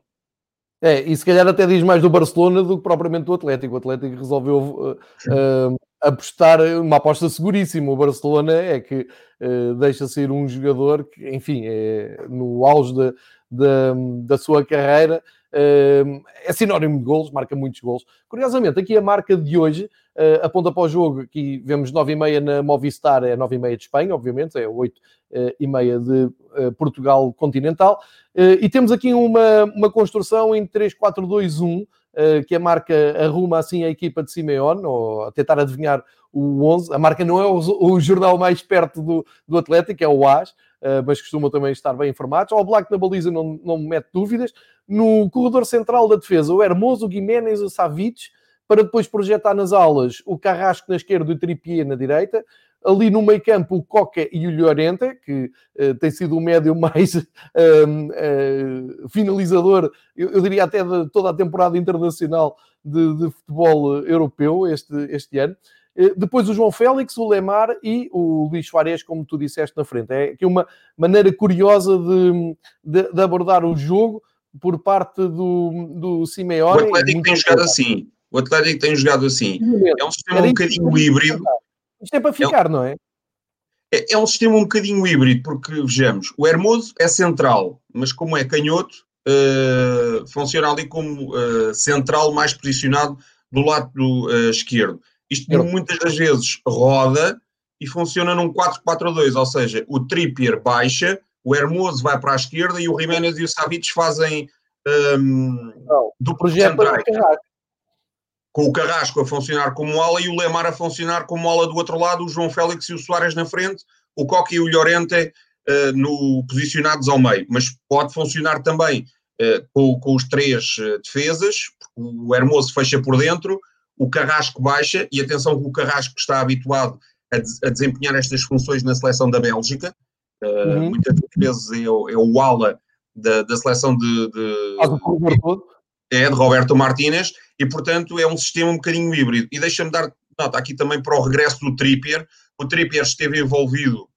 É, e se calhar até diz mais do Barcelona do que propriamente do Atlético. O Atlético resolveu uh, uh, apostar uma aposta seguríssima. O Barcelona é que uh, deixa sair um jogador que, enfim, é no auge da, da, da sua carreira, é sinónimo de gols, marca muitos gols. Curiosamente, aqui a marca de hoje uh, aponta para o jogo, aqui vemos 9h30 na Movistar, é 9h30 de Espanha, obviamente, é 8h30 de Portugal continental. e temos aqui uma, uma construção em 3-4-2-1, eh, que a marca arruma assim a equipa de Simeone, ou a tentar adivinhar o 11. A marca não é o, o jornal mais perto do, do Atlético, é o AS, mas costumam também estar bem informados. O Black na baliza não, não me mete dúvidas. No corredor central da defesa, o Hermoso, o Guiménez, o Savic, para depois projetar nas alas o Carrasco na esquerda e o Trippier na direita ali no meio campo o Coca e o Llorente, que uh, tem sido o médio mais uh, uh, finalizador, eu, eu, diria até de toda a temporada internacional de, de futebol europeu este, este ano. Eh, depois o João Félix, o Lemar e o Luís Soares, como tu disseste na frente. É aqui uma maneira curiosa de, de, de abordar o jogo por parte do, do Simeone. O Atlético tem jogado assim. O Atlético tem jogado assim. É um sistema um bocadinho híbrido isto é para ficar, é, não é? é? É um sistema um bocadinho híbrido, porque vejamos, o Hermoso é central, mas como é canhoto, uh, funciona ali como uh, central mais posicionado do lado uh, esquerdo. Isto Eu. muitas das vezes roda e funciona num 4-4-2, ou seja, o Trippier baixa, o Hermoso vai para a esquerda e o Jiménez e o Savic fazem um, não, do projeto com o Carrasco a funcionar como ala e o Lemar a funcionar como ala do outro lado, o João Félix e o Soares na frente, o Coque e o Llorente uh, no, posicionados ao meio. Mas pode funcionar também uh, com, com, os três uh, defesas, o Hermoso fecha por dentro, o Carrasco baixa, e atenção que o Carrasco está habituado a, de, a desempenhar estas funções na seleção da Bélgica, uhum. muitas vezes é, é, o ala da, da seleção de, de, é, de Roberto Martínez, e portanto é um sistema um bocadinho híbrido. E deixa-me dar nota aqui também para o regresso do Trippier. O Trippier esteve envolvido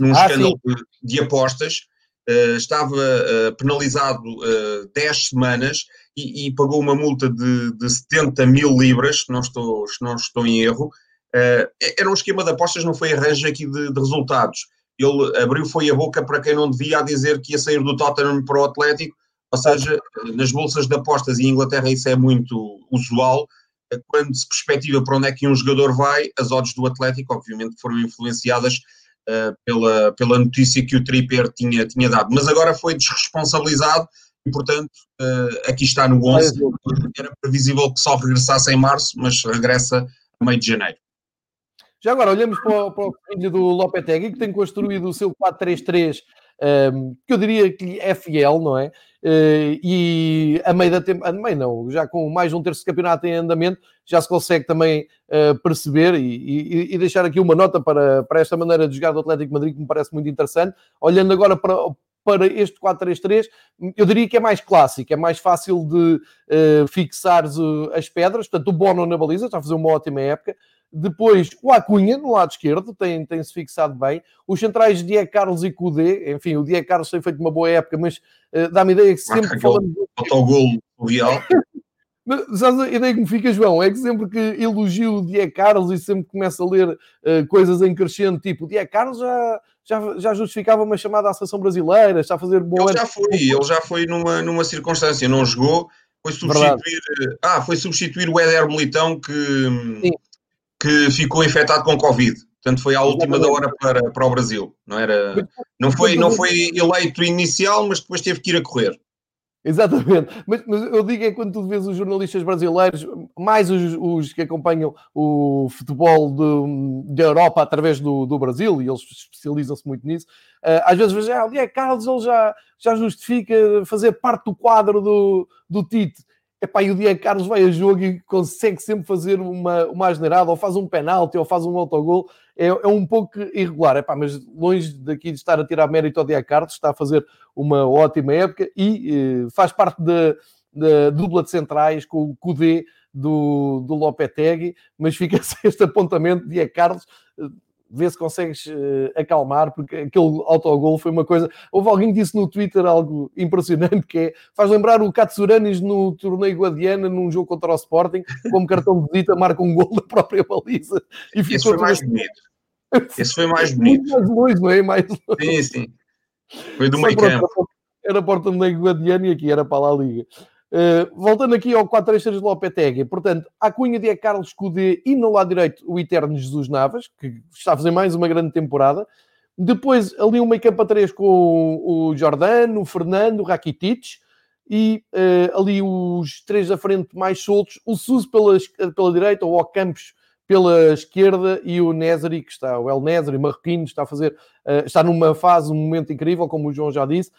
num ah, escândalo de, de, apostas uh, estava uh, penalizado uh, 10 semanas e, e, pagou uma multa de, de 70 mil libras, se não estou, se não estou em erro. era um esquema de apostas, não foi arranjo aqui de, de, resultados. Ele abriu foi a boca para quem não devia a dizer que ia sair do Tottenham para o Atlético, ou seja, nas bolsas de apostas em Inglaterra isso é muito usual, quando se perspectiva para onde é que um jogador vai, as odds do Atlético, obviamente, foram influenciadas uh, pela, pela notícia que o Tripper tinha, tinha dado. Mas agora foi desresponsabilizado e, portanto, uh, aqui está no 11. Era previsível que só regressasse em março, mas regressa a meio de janeiro. Já agora, olhamos para o, para o filho do Lopetegui, que tem construído o seu 4-3-3 um, que eu diria que é fiel, não é? Uh, e a meio da tempo, a meio não, já com mais de um terço de campeonato em andamento, já se consegue também uh, perceber e, e, e, deixar aqui uma nota para, para esta maneira de jogar do Atlético Madrid que me parece muito interessante. Olhando agora para, para este 4-3-3, eu diria que é mais clássico, é mais fácil de uh, fixar as pedras. Portanto, o Bono na baliza está a fazer uma ótima época. Depois, o Acunha, no lado esquerdo, tem, tem-se fixado bem. Os centrais Diego Carlos e Cudê, enfim, o Diego Carlos tem feito uma boa época, mas uh, dá-me ideia que sempre falamos... Autogol real. Mas a ideia que me fica, João, é que sempre que elogio o Diego Carlos e sempre começo a ler uh, coisas em crescendo, tipo, o Diego Carlos já, já, já justificava uma chamada à seleção brasileira, está a fazer bom Ele já foi, ele já foi numa, numa circunstância, não jogou, foi substituir, Verdade. ah, foi substituir o Éder Militão que... Sim que ficou infectado com Covid. Portanto, foi à última da hora para, para o Brasil. Não, era, não, foi, não foi eleito inicial, mas depois teve que ir a correr. Exatamente, mas, mas, eu digo é quando tu vês os jornalistas brasileiros, mais os, os que acompanham o futebol da Europa através do, do, Brasil, e eles especializam-se muito nisso, uh, às vezes vejo, ah, Diego Carlos ele já, já justifica fazer parte do quadro do, do Tite. Epá, e o Diego Carlos vai a jogo e consegue sempre fazer uma, uma asneirada, ou faz um penalti, ou faz um autogol. É, é um pouco irregular, epá, mas longe daqui de estar a tirar mérito ao Diego Carlos, está a fazer uma ótima época e eh, faz parte da, dupla de centrais com o Cudê do, do Lopetegui, mas fica-se este apontamento, Diego Carlos vê se consegues uh, acalmar, porque aquele autogol foi uma coisa. Houve alguém que disse no Twitter algo impressionante que é faz lembrar o Katsuranis no torneio Guadiana num jogo contra o Sporting, como cartão de visita, marca um gol da própria baliza. E Esse foi mais assim. bonito. Esse foi mais bonito. mais longe, não é? Mais longe. Sim, sim. Foi do meio campo. Era para o torneio Guadiana e aqui era para lá a Liga. Uh, voltando aqui ao 4-3-3 do Lopetegui, portanto, a Cunha de Carlos Cudê e no lado direito o eterno Jesus Navas, que está a fazer mais uma grande temporada. Depois ali um meio campo a 3 com o Jordano, o Fernando, o Rakitic e uh, ali os três da frente mais soltos, o Suso pela, pela direita, o Ocampos pela esquerda e o Nézari, que está, o El Nézari, marroquino, está a fazer, uh, está numa fase, um momento incrível, como o João já disse,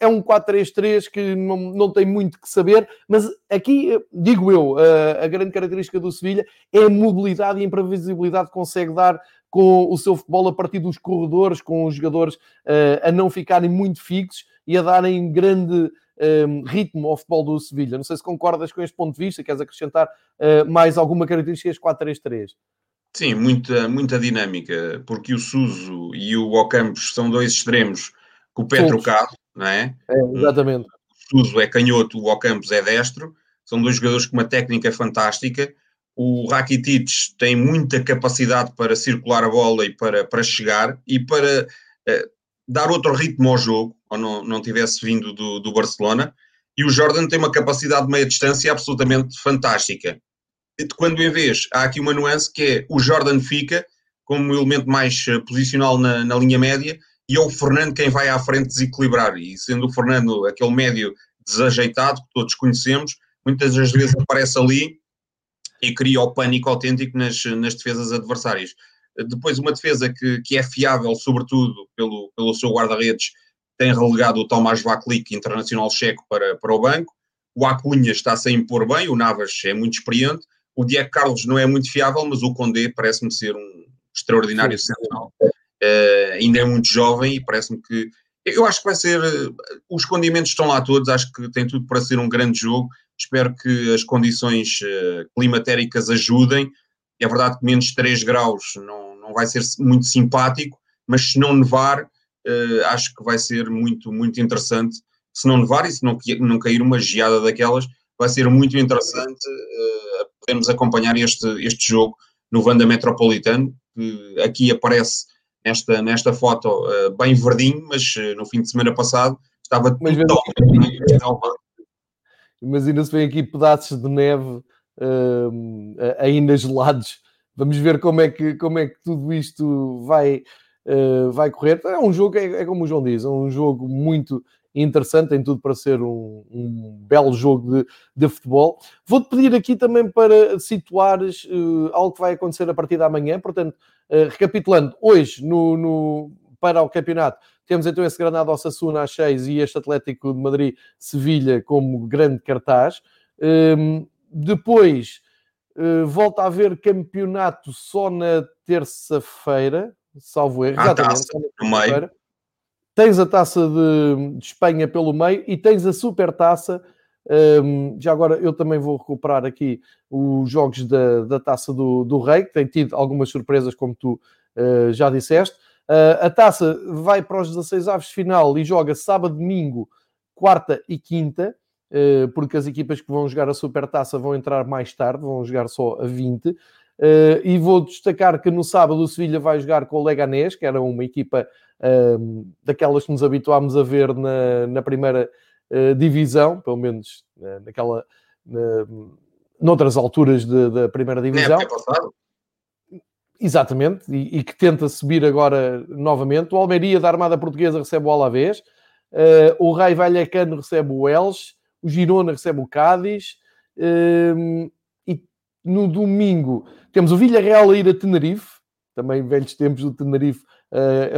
é um 4-3-3 que não, não tem muito que saber, mas aqui, digo eu, a, grande característica do Sevilha é a mobilidade e a imprevisibilidade que consegue dar com o seu futebol a partir dos corredores, com os jogadores uh, a não ficarem muito fixos e a darem grande ritmo ao futebol do Sevilha. Não sei se concordas com este ponto de vista, queres acrescentar uh, mais alguma característica deste 4-3-3? Sim, muita, muita dinâmica, porque o Suso e o Ocampos são dois extremos com o pé trocado, não é? é exatamente. O Suso é canhoto, o Ocampos é destro. São dois jogadores com uma técnica fantástica. O Rakitic tem muita capacidade para circular a bola e para, para chegar e para uh, dar outro ritmo ao jogo, ou não, não tivesse vindo do, do Barcelona. E o Jordan tem uma capacidade de meia distância absolutamente fantástica. Quando em vez há aqui uma nuance que é o Jordan fica como elemento mais eh, posicional na, na linha média e é o Fernando quem vai à frente desequilibrar. E sendo o Fernando aquele médio desajeitado que todos conhecemos, muitas das vezes aparece ali e cria o pânico autêntico nas, nas defesas adversárias. Depois, uma defesa que, que é fiável, sobretudo pelo, pelo seu guarda-redes, tem relegado o Tomás Vaklik, internacional checo, para, para o banco. O Acunha está-se a impor bem, o Navas é muito experiente. O Diego Carlos não é muito fiável, mas o Condé parece-me ser um extraordinário central uh, ainda é muito jovem e parece-me que. Eu acho que vai ser. Os condimentos estão lá todos, acho que tem tudo para ser um grande jogo. Espero que as condições uh, climatéricas ajudem. É verdade que menos 3 graus não, não vai ser muito simpático, mas se não nevar, acho que vai ser muito, muito interessante. Se não nevar e se não, não cair uma geada daquelas, vai ser muito interessante uh, podermos acompanhar este, este jogo no Vanda Metropolitano, que aqui aparece nesta, nesta foto uh, bem verdinho, mas uh, no fim de semana passado estava mas totalmente Imagina-se bem aqui pedaços de neve uh, ainda gelados. Vamos ver como é que, como é que tudo isto vai, uh, vai correr. É um jogo, é, é, como o João diz, é um jogo muito interessante, tem tudo para ser um, um belo jogo de, de futebol. Vou-te pedir aqui também para situares uh, algo que vai acontecer a partir da manhã, portanto, uh, recapitulando, hoje no, no, para o campeonato temos então esse Granada Osasuna às 6 e este Atlético de Madrid-Sevilha como grande cartaz. Um, depois uh, volta a haver campeonato só na terça-feira, salvo erro, exatamente, terça Tens a taça de, de, Espanha pelo meio e tens a super taça. Um, já agora eu também vou recuperar aqui os jogos da, da taça do, do Rei, que tem tido algumas surpresas, como tu uh, já disseste. Uh, a taça vai para os 16 aves de final e joga sábado, domingo, quarta e quinta, uh, porque as equipas que vão jogar a super taça vão entrar mais tarde, vão jogar só a 20. Uh, e vou destacar que no sábado o Sevilha vai jogar com o Leganés, que era uma equipa uh, daquelas que nos habituámos a ver na, na primeira uh, divisão, pelo menos uh, naquela, na, noutras alturas da primeira divisão. Exatamente, e, e, que tenta subir agora novamente. O Almeria da Armada Portuguesa recebe o Alavés, uh, o Rai Vallecano recebe o Elche, o Girona recebe o Cádiz, uh, no domingo temos o Villarreal a ir a Tenerife, também velhos tempos do Tenerife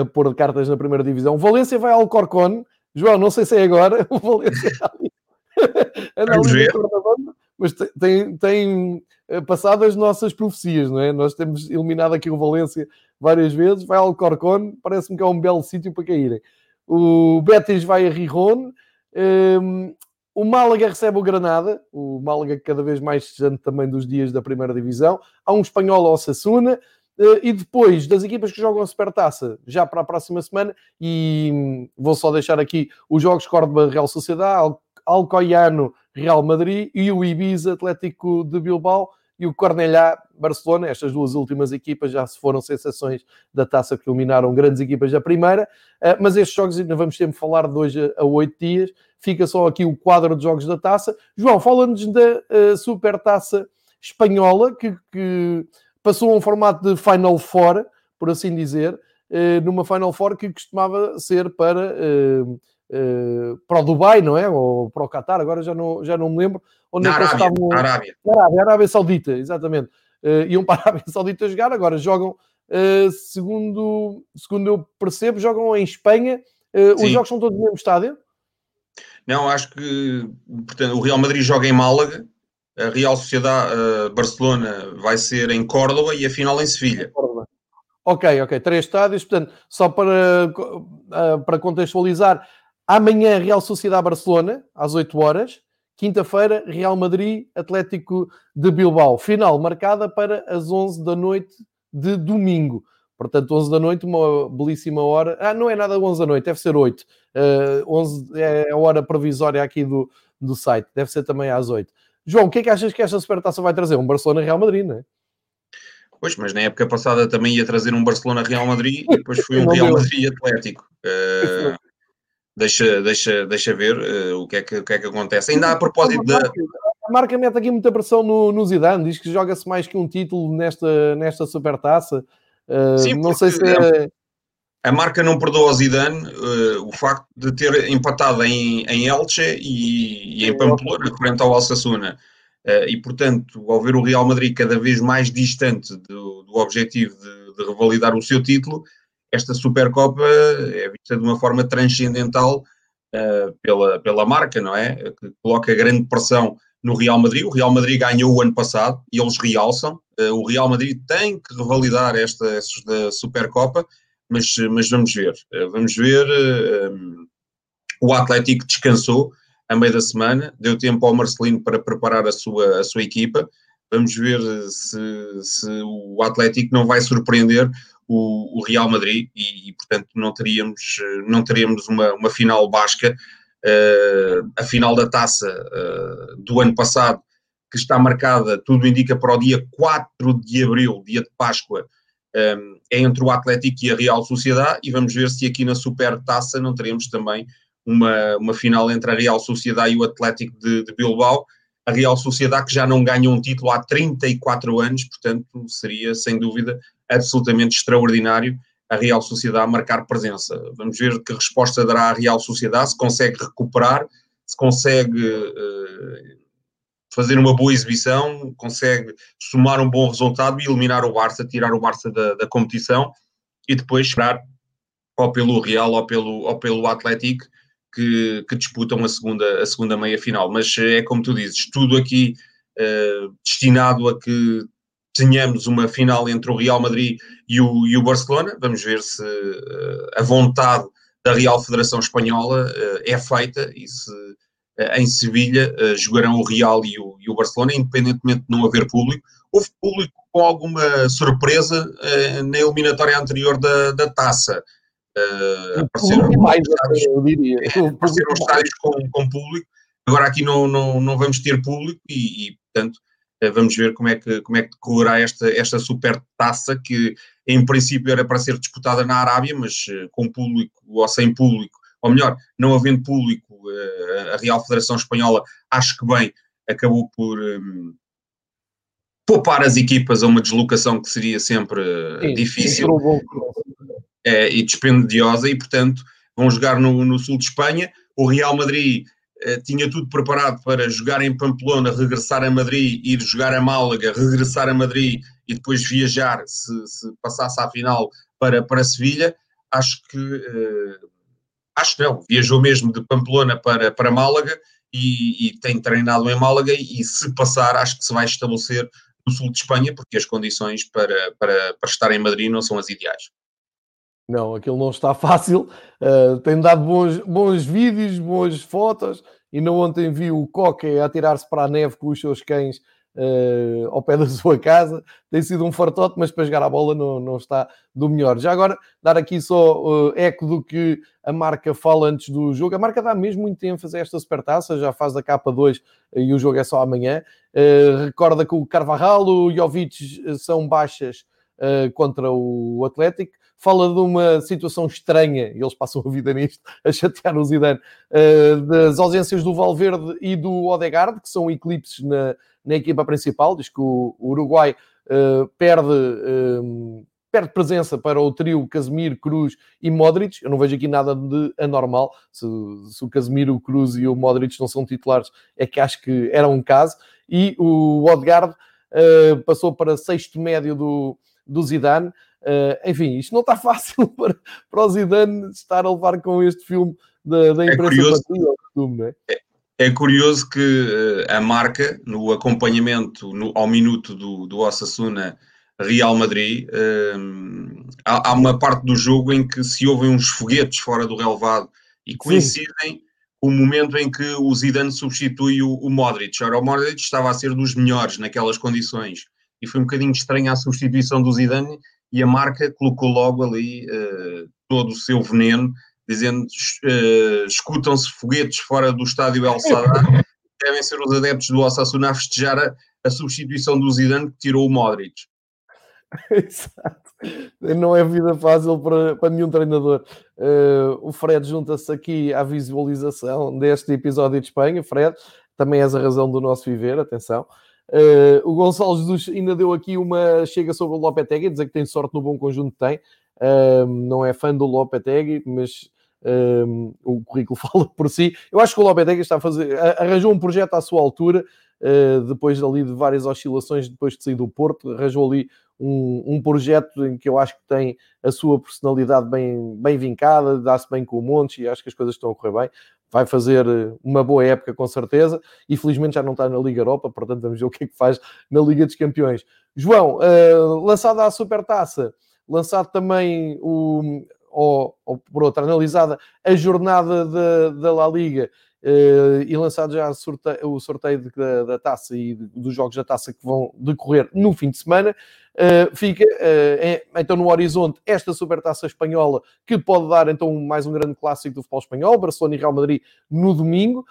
a pôr cartas na primeira divisão. Valência vai ao Corcón. João, não sei se é agora. O Valência ali. ali mas tem, tem eh, passado as nossas profecias, não é? Nós temos eliminado aqui o Valência várias vezes. Vai ao Corcón, parece-me que é um belo sítio para caírem. O Betis vai a Rijon. Um, ehm, o Málaga recebe o Granada, o Málaga cada vez mais distante também dos dias da primeira divisão. Há um espanhol ao Sassuna. Eh, e depois das equipas que jogam a Supertaça, já para a próxima semana, e hum, vou só deixar aqui os jogos Córdoba Real Sociedade, Alcoiano Real Madrid e o Ibiza Atlético de Bilbao e o Cornellá Barcelona. Estas duas últimas equipas já se foram sensações da taça que eliminaram grandes equipas da primeira, eh, mas estes jogos ainda vamos sempre falar de hoje a oito dias fica só aqui o quadro de jogos da taça. João, fala-nos da uh, super taça espanhola, que, que, passou a um formato de Final Four, por assim dizer, uh, numa Final Four que costumava ser para, uh, para o Dubai, não é? Ou para o Qatar, agora já não, já não me lembro. Onde na, é Arábia, estavam... na Arábia. Na Arábia, Arábia Saudita, exatamente. iam para a Arábia Saudita jogar, agora jogam, segundo, segundo eu percebo, jogam em Espanha. os jogos são todos no mesmo estádio? Não, acho que portanto, o Real Madrid joga em Málaga, a Real Sociedade uh, Barcelona vai ser em Córdoba e a final em Sevilha. Ok, ok, três estádios, portanto, só para, uh, para contextualizar, amanhã Real Sociedade Barcelona, às 8 horas, quinta-feira Real Madrid Atlético de Bilbao, final marcada para as 11 da noite de domingo. Portanto, 11 da noite, uma belíssima hora. Ah, não é nada 11 da noite, deve ser 8. Uh, 11 é a hora provisória aqui do, do site, deve ser também às 8. João, o que é que achas que esta supertaça vai trazer? Um Barcelona-Real Madrid, não é? Pois, mas na época passada também ia trazer um Barcelona-Real Madrid e depois foi um Real Madrid Atlético. Uh, deixa, deixa, deixa ver uh, o, que é que, o que é que acontece. Ainda a propósito da. A marca mete aqui muita pressão no, no Zidane, diz que joga-se mais que um título nesta, nesta supertaça. Uh, Sim, não sei se é... A marca não perdoa ao Zidane uh, o facto de ter empatado em, em Elche e, e em Pamplona, frente ao Alsassuna. Uh, e, portanto, ao ver o Real Madrid cada vez mais distante do, do objetivo de, de, revalidar o seu título, esta Supercopa é vista de uma forma transcendental uh, pela, pela marca, não é? Que coloca grande pressão no Real Madrid. O Real Madrid ganhou o ano passado e eles realçam. O Real Madrid tem que revalidar esta, esta Supercopa, mas, mas vamos ver. Uh, vamos ver. Uh, um, o Atlético descansou a meio da semana, deu tempo ao Marcelino para preparar a sua, a sua equipa. Vamos ver se, se o Atlético não vai surpreender o, o Real Madrid e, e, portanto, não teríamos, não teríamos uma, uma final basca. Uh, a final da taça uh, do ano passado, que está marcada, tudo indica para o dia 4 de abril, dia de Páscoa, um, é entre o Atlético e a Real Sociedade, e vamos ver se aqui na Super Taça não teremos também uma, uma final entre a Real Sociedade e o Atlético de, de Bilbao. A Real Sociedade que já não ganha um título há 34 anos, portanto seria sem dúvida absolutamente extraordinário a Real Sociedade marcar presença. Vamos ver que resposta dará a Real Sociedade, se consegue recuperar, se consegue uh, fazer uma boa exibição, consegue somar um bom resultado e eliminar o Barça, tirar o Barça da, da competição e depois esperar ou pelo Real ou pelo, ou pelo Atlético que, que, disputam a segunda, a segunda meia final. Mas é como tu dizes, tudo aqui uh, destinado a que tenhamos uma final entre o Real Madrid e o, e o Barcelona. Vamos ver se uh, a vontade da Real Federação Espanhola uh, é feita e se eh, em Sevilha eh, jogarão o Real e o, e o, Barcelona, independentemente de não haver público. Houve público com alguma surpresa eh, na eliminatória anterior da, da taça. apareceram mais, estádios, eu diria. apareceram estádios com, com público. Agora aqui não, não, não vamos ter público e, e portanto, vamos ver como é que, como é que decorrerá esta, esta super taça que em princípio era para ser disputada na Arábia, mas com público ou sem público ou melhor, não havendo público, eh, a Real Federação Espanhola, acho que bem, acabou por um, poupar as equipas a uma deslocação que seria sempre eh, Sim, difícil é, e dispendiosa, e portanto vão jogar no, no sul de Espanha. O Real Madrid eh, tinha tudo preparado para jogar em Pamplona, regressar a Madrid, ir jogar a Málaga, regressar a Madrid e depois viajar, se, se passasse à final, para, para Sevilha. Acho que acho não, viajou mesmo de Pamplona para, para Málaga e, e, tem treinado em Málaga e se passar acho que se vai estabelecer no sul de Espanha porque as condições para, para, para estar em Madrid não são as ideais. Não, aquilo não está fácil, uh, tem dado bons, bons vídeos, boas fotos. E não ontem vi o Coque a tirar-se para a neve com os seus cães uh, ao pé da sua casa. Tem sido um fartote, mas para jogar a bola não, não está do melhor. Já agora, dar aqui só uh, eco do que a marca fala antes do jogo. A marca dá mesmo muito ênfase a esta supertaça, já faz a capa 2 e o jogo é só amanhã. Uh, recorda que o Carvajal, o Jovic são baixas contra o Atlético fala de uma situação estranha, e eles passam a vida nisto, a chatear o Zidane, das ausências do Valverde e do Odegaard, que são eclipses na, na equipa principal, diz que o, o Uruguai uh, perde, uh, perde presença para o trio Casemiro, Cruz e Modric. Eu não vejo aqui nada de anormal. Se, se o Casemiro, o Cruz e o Modric não são titulares, é que acho que era um caso. E o Odegaard uh, passou para sexto médio do, do Zidane. Uh, enfim, isto não está fácil para, para o Zidane estar a levar com este filme da, da imprensa é curioso, é? é? É curioso que uh, a marca, no acompanhamento no, ao minuto do, do Osasuna Real Madrid, uh, há, há, uma parte do jogo em que se ouvem uns foguetes fora do relevado e coincidem com o momento em que o Zidane substitui o, o Modric. Ora, o Modric estava a ser dos melhores naquelas condições e foi um bocadinho estranha a substituição do Zidane e a marca colocou logo ali uh, todo o seu veneno dizendo uh, escutam-se foguetes fora do estádio El Sadar, devem ser os adeptos do Osasuna a festejar a, a substituição do Zidane que tirou o Modric. Exato. Não é vida fácil para, para nenhum treinador. Uh, o Fred junta-se aqui à visualização deste episódio de Espanha. Fred, também és a razão do nosso viver, atenção. Uh, o Gonçalo Jesus ainda deu aqui uma chega sobre o Lopetegui, dizer que tem sorte no bom conjunto que tem. Uh, não é fã do Lopetegui, mas um, o currículo fala por si. Eu acho que o Lopetegui está a fazer, arranjou um projeto à sua altura, uh, depois ali de várias oscilações, depois de sair do Porto, arranjou ali um, um, projeto em que eu acho que tem a sua personalidade bem, bem vincada, dá-se bem com o Montes e acho que as coisas estão a correr bem. Vai fazer uma boa época com certeza e felizmente já não está na Liga Europa, portanto vamos ver o que é que faz na Liga dos Campeões. João, uh, lançada a Supertaça, lançado também o, ou, ou por outra, analisada a jornada da, da La Liga uh, e lançado já o sorteio de, da, da, taça e dos jogos da taça que vão decorrer no fim de semana. Uh, fica uh, então no horizonte esta supertaça espanhola que pode dar então mais um grande clássico do futebol espanhol, Barcelona e Real Madrid no domingo.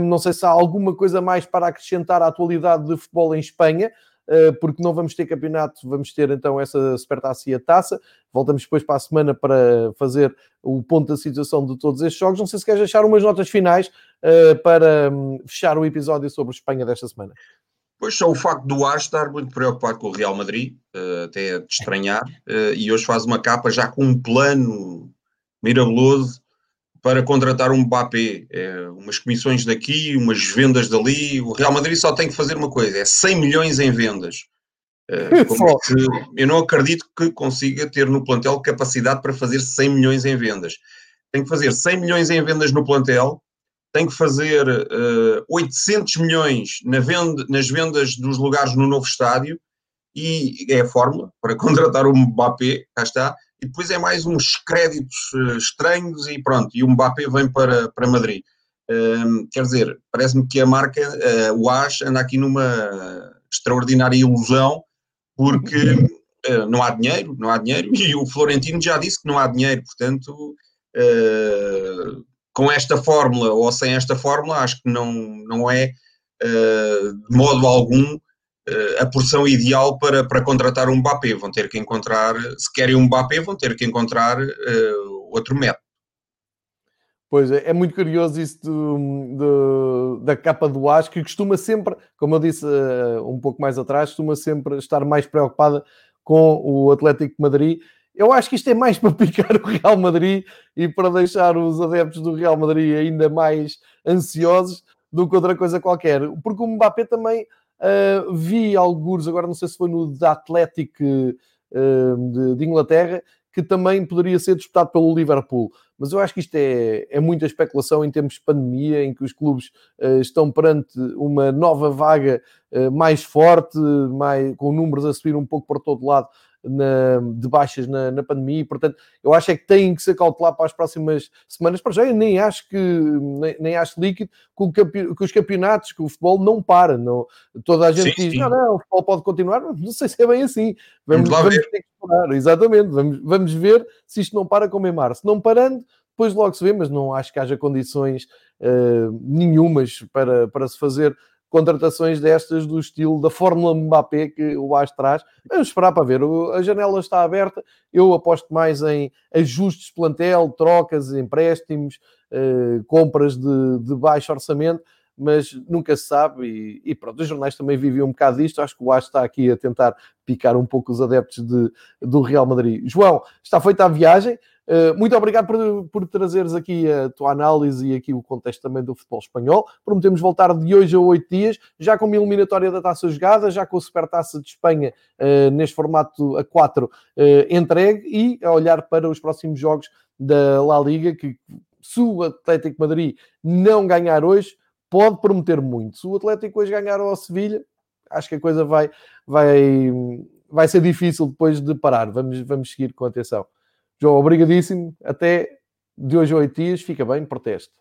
Não sei se há alguma coisa mais para acrescentar à atualidade de futebol em Espanha. Eh, porque não vamos ter campeonato, vamos ter então essa supertaça e a taça. Voltamos depois para a semana para fazer o ponto da situação de todos estes jogos. Não sei se queres deixar umas notas finais uh, para um, fechar o episódio sobre Espanha desta semana. Pois só o facto do Ar estar muito preocupado com o Real Madrid, uh, até de estranhar, e hoje faz uma capa já com um plano mirabuloso para contratar um Mbappé, é, umas comissões daqui, umas vendas dali. O Real Madrid só tem que fazer uma coisa: é 100 milhões em vendas. É, eu não acredito que consiga ter no plantel capacidade para fazer 100 milhões em vendas. Tem que fazer 100 milhões em vendas no plantel, tem que fazer uh, eh, 800 milhões na venda, nas vendas dos lugares no novo estádio e é a fórmula para contratar o Mbappé, cá está, e depois é mais uns créditos uh, estranhos e pronto, e o Mbappé vem para, para Madrid. Uh, quer dizer, parece-me que a marca, uh, o AS, anda aqui numa extraordinária ilusão, porque eh, não há dinheiro, não há dinheiro, e o Florentino já disse que não há dinheiro, portanto, com esta fórmula ou sem esta fórmula, acho que não, não é de modo algum a porção ideal para, para contratar um Mbappé. Vão ter que encontrar, se querem um Mbappé, vão ter que encontrar uh, outro método. Pois é, é muito curioso isso do, do, da capa do As, que costuma sempre, como eu disse uh, um pouco mais atrás, costuma sempre estar mais preocupada com o Atlético de Madrid. Eu acho que isto é mais para picar o Real Madrid e para deixar os adeptos do Real Madrid ainda mais ansiosos do que outra coisa qualquer. Porque o Mbappé também Uh, vi alguns, agora não sei se foi no da Atlético uh, de, de, Inglaterra, que também poderia ser disputado pelo Liverpool. Mas eu acho que isto é, é muita especulação em termos de pandemia, em que os clubes uh, estão perante uma nova vaga mais forte, mais, com números a subir um pouco para todo lado na, de baixas na, na, pandemia e, portanto, eu acho é que tem que ser cautelar para as próximas semanas. Para já, eu nem acho que, nem, nem acho líquido que, que, os campeonatos, que o futebol não para. Não, toda a gente sim, diz, sim. não, não, o futebol pode continuar. Não sei se é bem assim. Vamos, vamos, vamos ter que esperar, exatamente. Vamos, vamos ver se isto não para como em março. Não parando, depois logo se vê, mas não acho que haja condições uh, nenhumas para, para se fazer contratações destas do estilo da Fórmula Mbappé que o AS traz. Vamos esperar para ver. A janela está aberta. Eu aposto mais em ajustes de plantel, trocas, empréstimos, eh, compras de, de, baixo orçamento, mas nunca se sabe. E, e, pronto, os jornais também vivem um bocado disto. Acho que o AS está aqui a tentar picar um pouco os adeptos de, do Real Madrid. João, está feita a viagem. Eh, muito obrigado por, por trazeres aqui a tua análise e aqui o contexto também do futebol espanhol. Prometemos voltar de hoje a oito dias, já com uma eliminatória da taça jogada, já com a Supertaça de Espanha uh, neste formato a 4 uh, eh, entregue e a olhar para os próximos jogos da La Liga, que se o Atlético Madrid não ganhar hoje, pode prometer muito. Se o Atlético hoje ganhar ao Sevilha, acho que a coisa vai, vai, vai ser difícil depois de parar. Vamos, vamos seguir com atenção. João, obrigadíssimo. Até de hoje a oito dias. Fica bem, proteste.